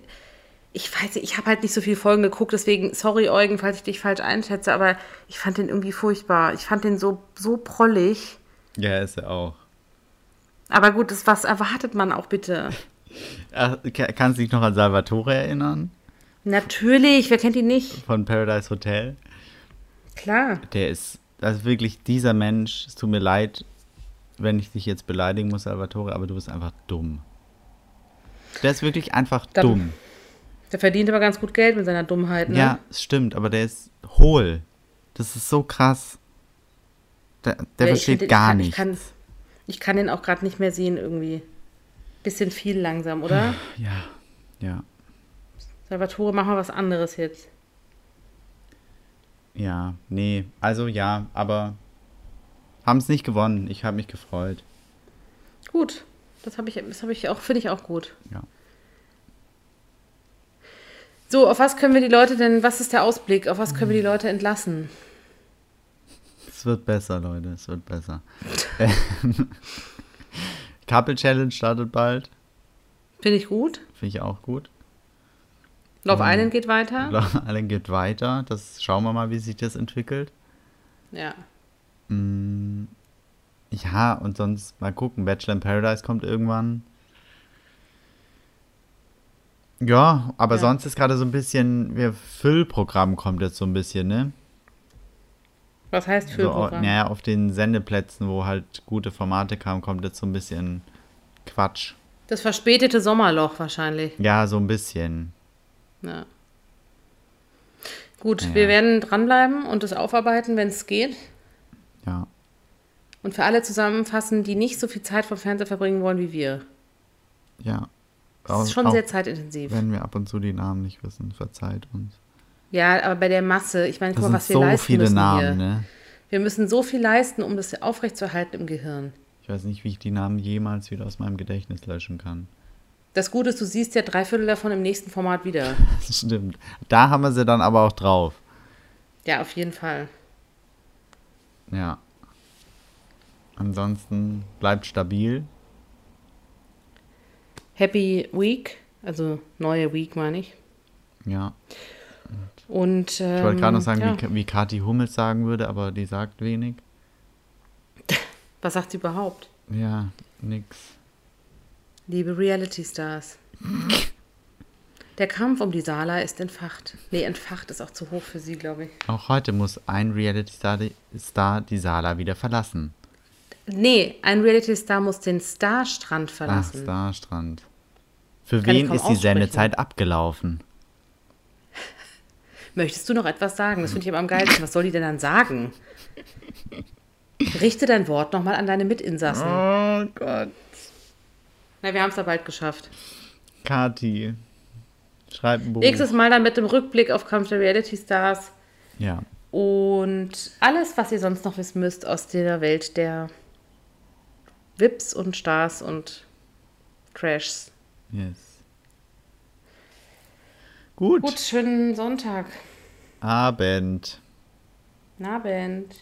ich weiß nicht, ich habe halt nicht so viele Folgen geguckt, deswegen, sorry Eugen, falls ich dich falsch einschätze, aber ich fand den irgendwie furchtbar. Ich fand den so, so prollig. Ja, ist er auch. Aber gut, das, was erwartet man auch bitte? *laughs* Ach, kannst du dich noch an Salvatore erinnern? Natürlich, wer kennt ihn nicht? Von Paradise Hotel? Klar. Der ist, also wirklich dieser Mensch, es tut mir leid, wenn ich dich jetzt beleidigen muss, Salvatore, aber du bist einfach dumm. Der ist wirklich einfach Da- dumm. Der verdient aber ganz gut Geld mit seiner Dummheit, ne? Ja, stimmt, aber der ist hohl. Das ist so krass. Der, der Ja, ich versteht den- gar ich kann, nicht. Ich kann, ich kann den auch gerade nicht mehr sehen irgendwie. Bisschen viel langsam, oder? ja, ja, Salvatore, mach mal was anderes jetzt. ja, nee, also ja, aber haben es nicht gewonnen. Ich habe mich gefreut. Gut. Das habe ich, das habe ich auch, finde ich auch gut. Ja. So, auf was können wir die Leute denn, was ist der Ausblick? Auf was können wir die Leute entlassen? Es wird besser, Leute, es wird besser. *laughs* Couple Challenge startet bald. Finde ich gut. Finde ich auch gut. Love Island geht weiter. Love Island geht weiter. Das schauen wir mal, wie sich das entwickelt. Ja. Mm, Ja, und sonst mal gucken. Bachelor in Paradise kommt irgendwann. Ja, aber Ja. sonst ist gerade so ein bisschen, wir Füllprogramm kommt jetzt so ein bisschen, ne? Was heißt So, Füllprogramm? naja, auf den Sendeplätzen, wo halt gute Formate kamen, kommt jetzt so ein bisschen Quatsch. Das verspätete Sommerloch wahrscheinlich. Ja, so ein bisschen. Ja. Gut, Ja. wir werden dranbleiben und es aufarbeiten, wenn es geht. Ja. Und für alle zusammenfassen, die nicht so viel Zeit vom Fernseher verbringen wollen wie wir. Ja. Das ist schon sehr zeitintensiv. Wenn wir ab und zu die Namen nicht wissen, verzeiht uns. Ja, aber bei der Masse, ich meine, guck mal, was wir so leisten viele müssen Namen, hier. ne? Wir müssen so viel leisten, um das aufrechtzuerhalten im Gehirn. Ich weiß nicht, wie ich die Namen jemals wieder aus meinem Gedächtnis löschen kann. Das Gute ist, du siehst ja drei Viertel davon im nächsten Format wieder. *laughs* Das stimmt. Da haben wir sie dann aber auch drauf. Ja, auf jeden Fall. Ja. Ansonsten bleibt stabil. Happy Week, also neue Week meine ich. Ja. Und ähm, Ich wollte gerade noch sagen, ja. wie, wie Kathi Hummels sagen würde, aber die sagt wenig. *laughs* was sagt sie überhaupt? Ja, nix. Liebe Reality Stars. *laughs* Der Kampf um die Sala ist entfacht. Nee, entfacht ist auch zu hoch für sie, glaube ich. Auch heute muss ein Reality-Star die, Star die Sala wieder verlassen. Nee, ein Reality Star muss den Starstrand Ach, verlassen. Starstrand. Für Kann wen ist die. Sendezeit abgelaufen? Möchtest du noch etwas sagen? Das finde ich aber am geilsten. Was soll die denn dann sagen? Richte dein Wort nochmal an deine Mitinsassen. Oh Gott. Na, wir haben es ja bald geschafft. Kathi. Schreib ein Buch. Nächstes Mal dann mit dem Rückblick auf Kampf der Reality Stars Ja. und alles, was ihr sonst noch wissen müsst aus der Welt der Vips und Stars und Crashs. Yes. Gut. Gut, schönen Sonntag. Abend. Abend.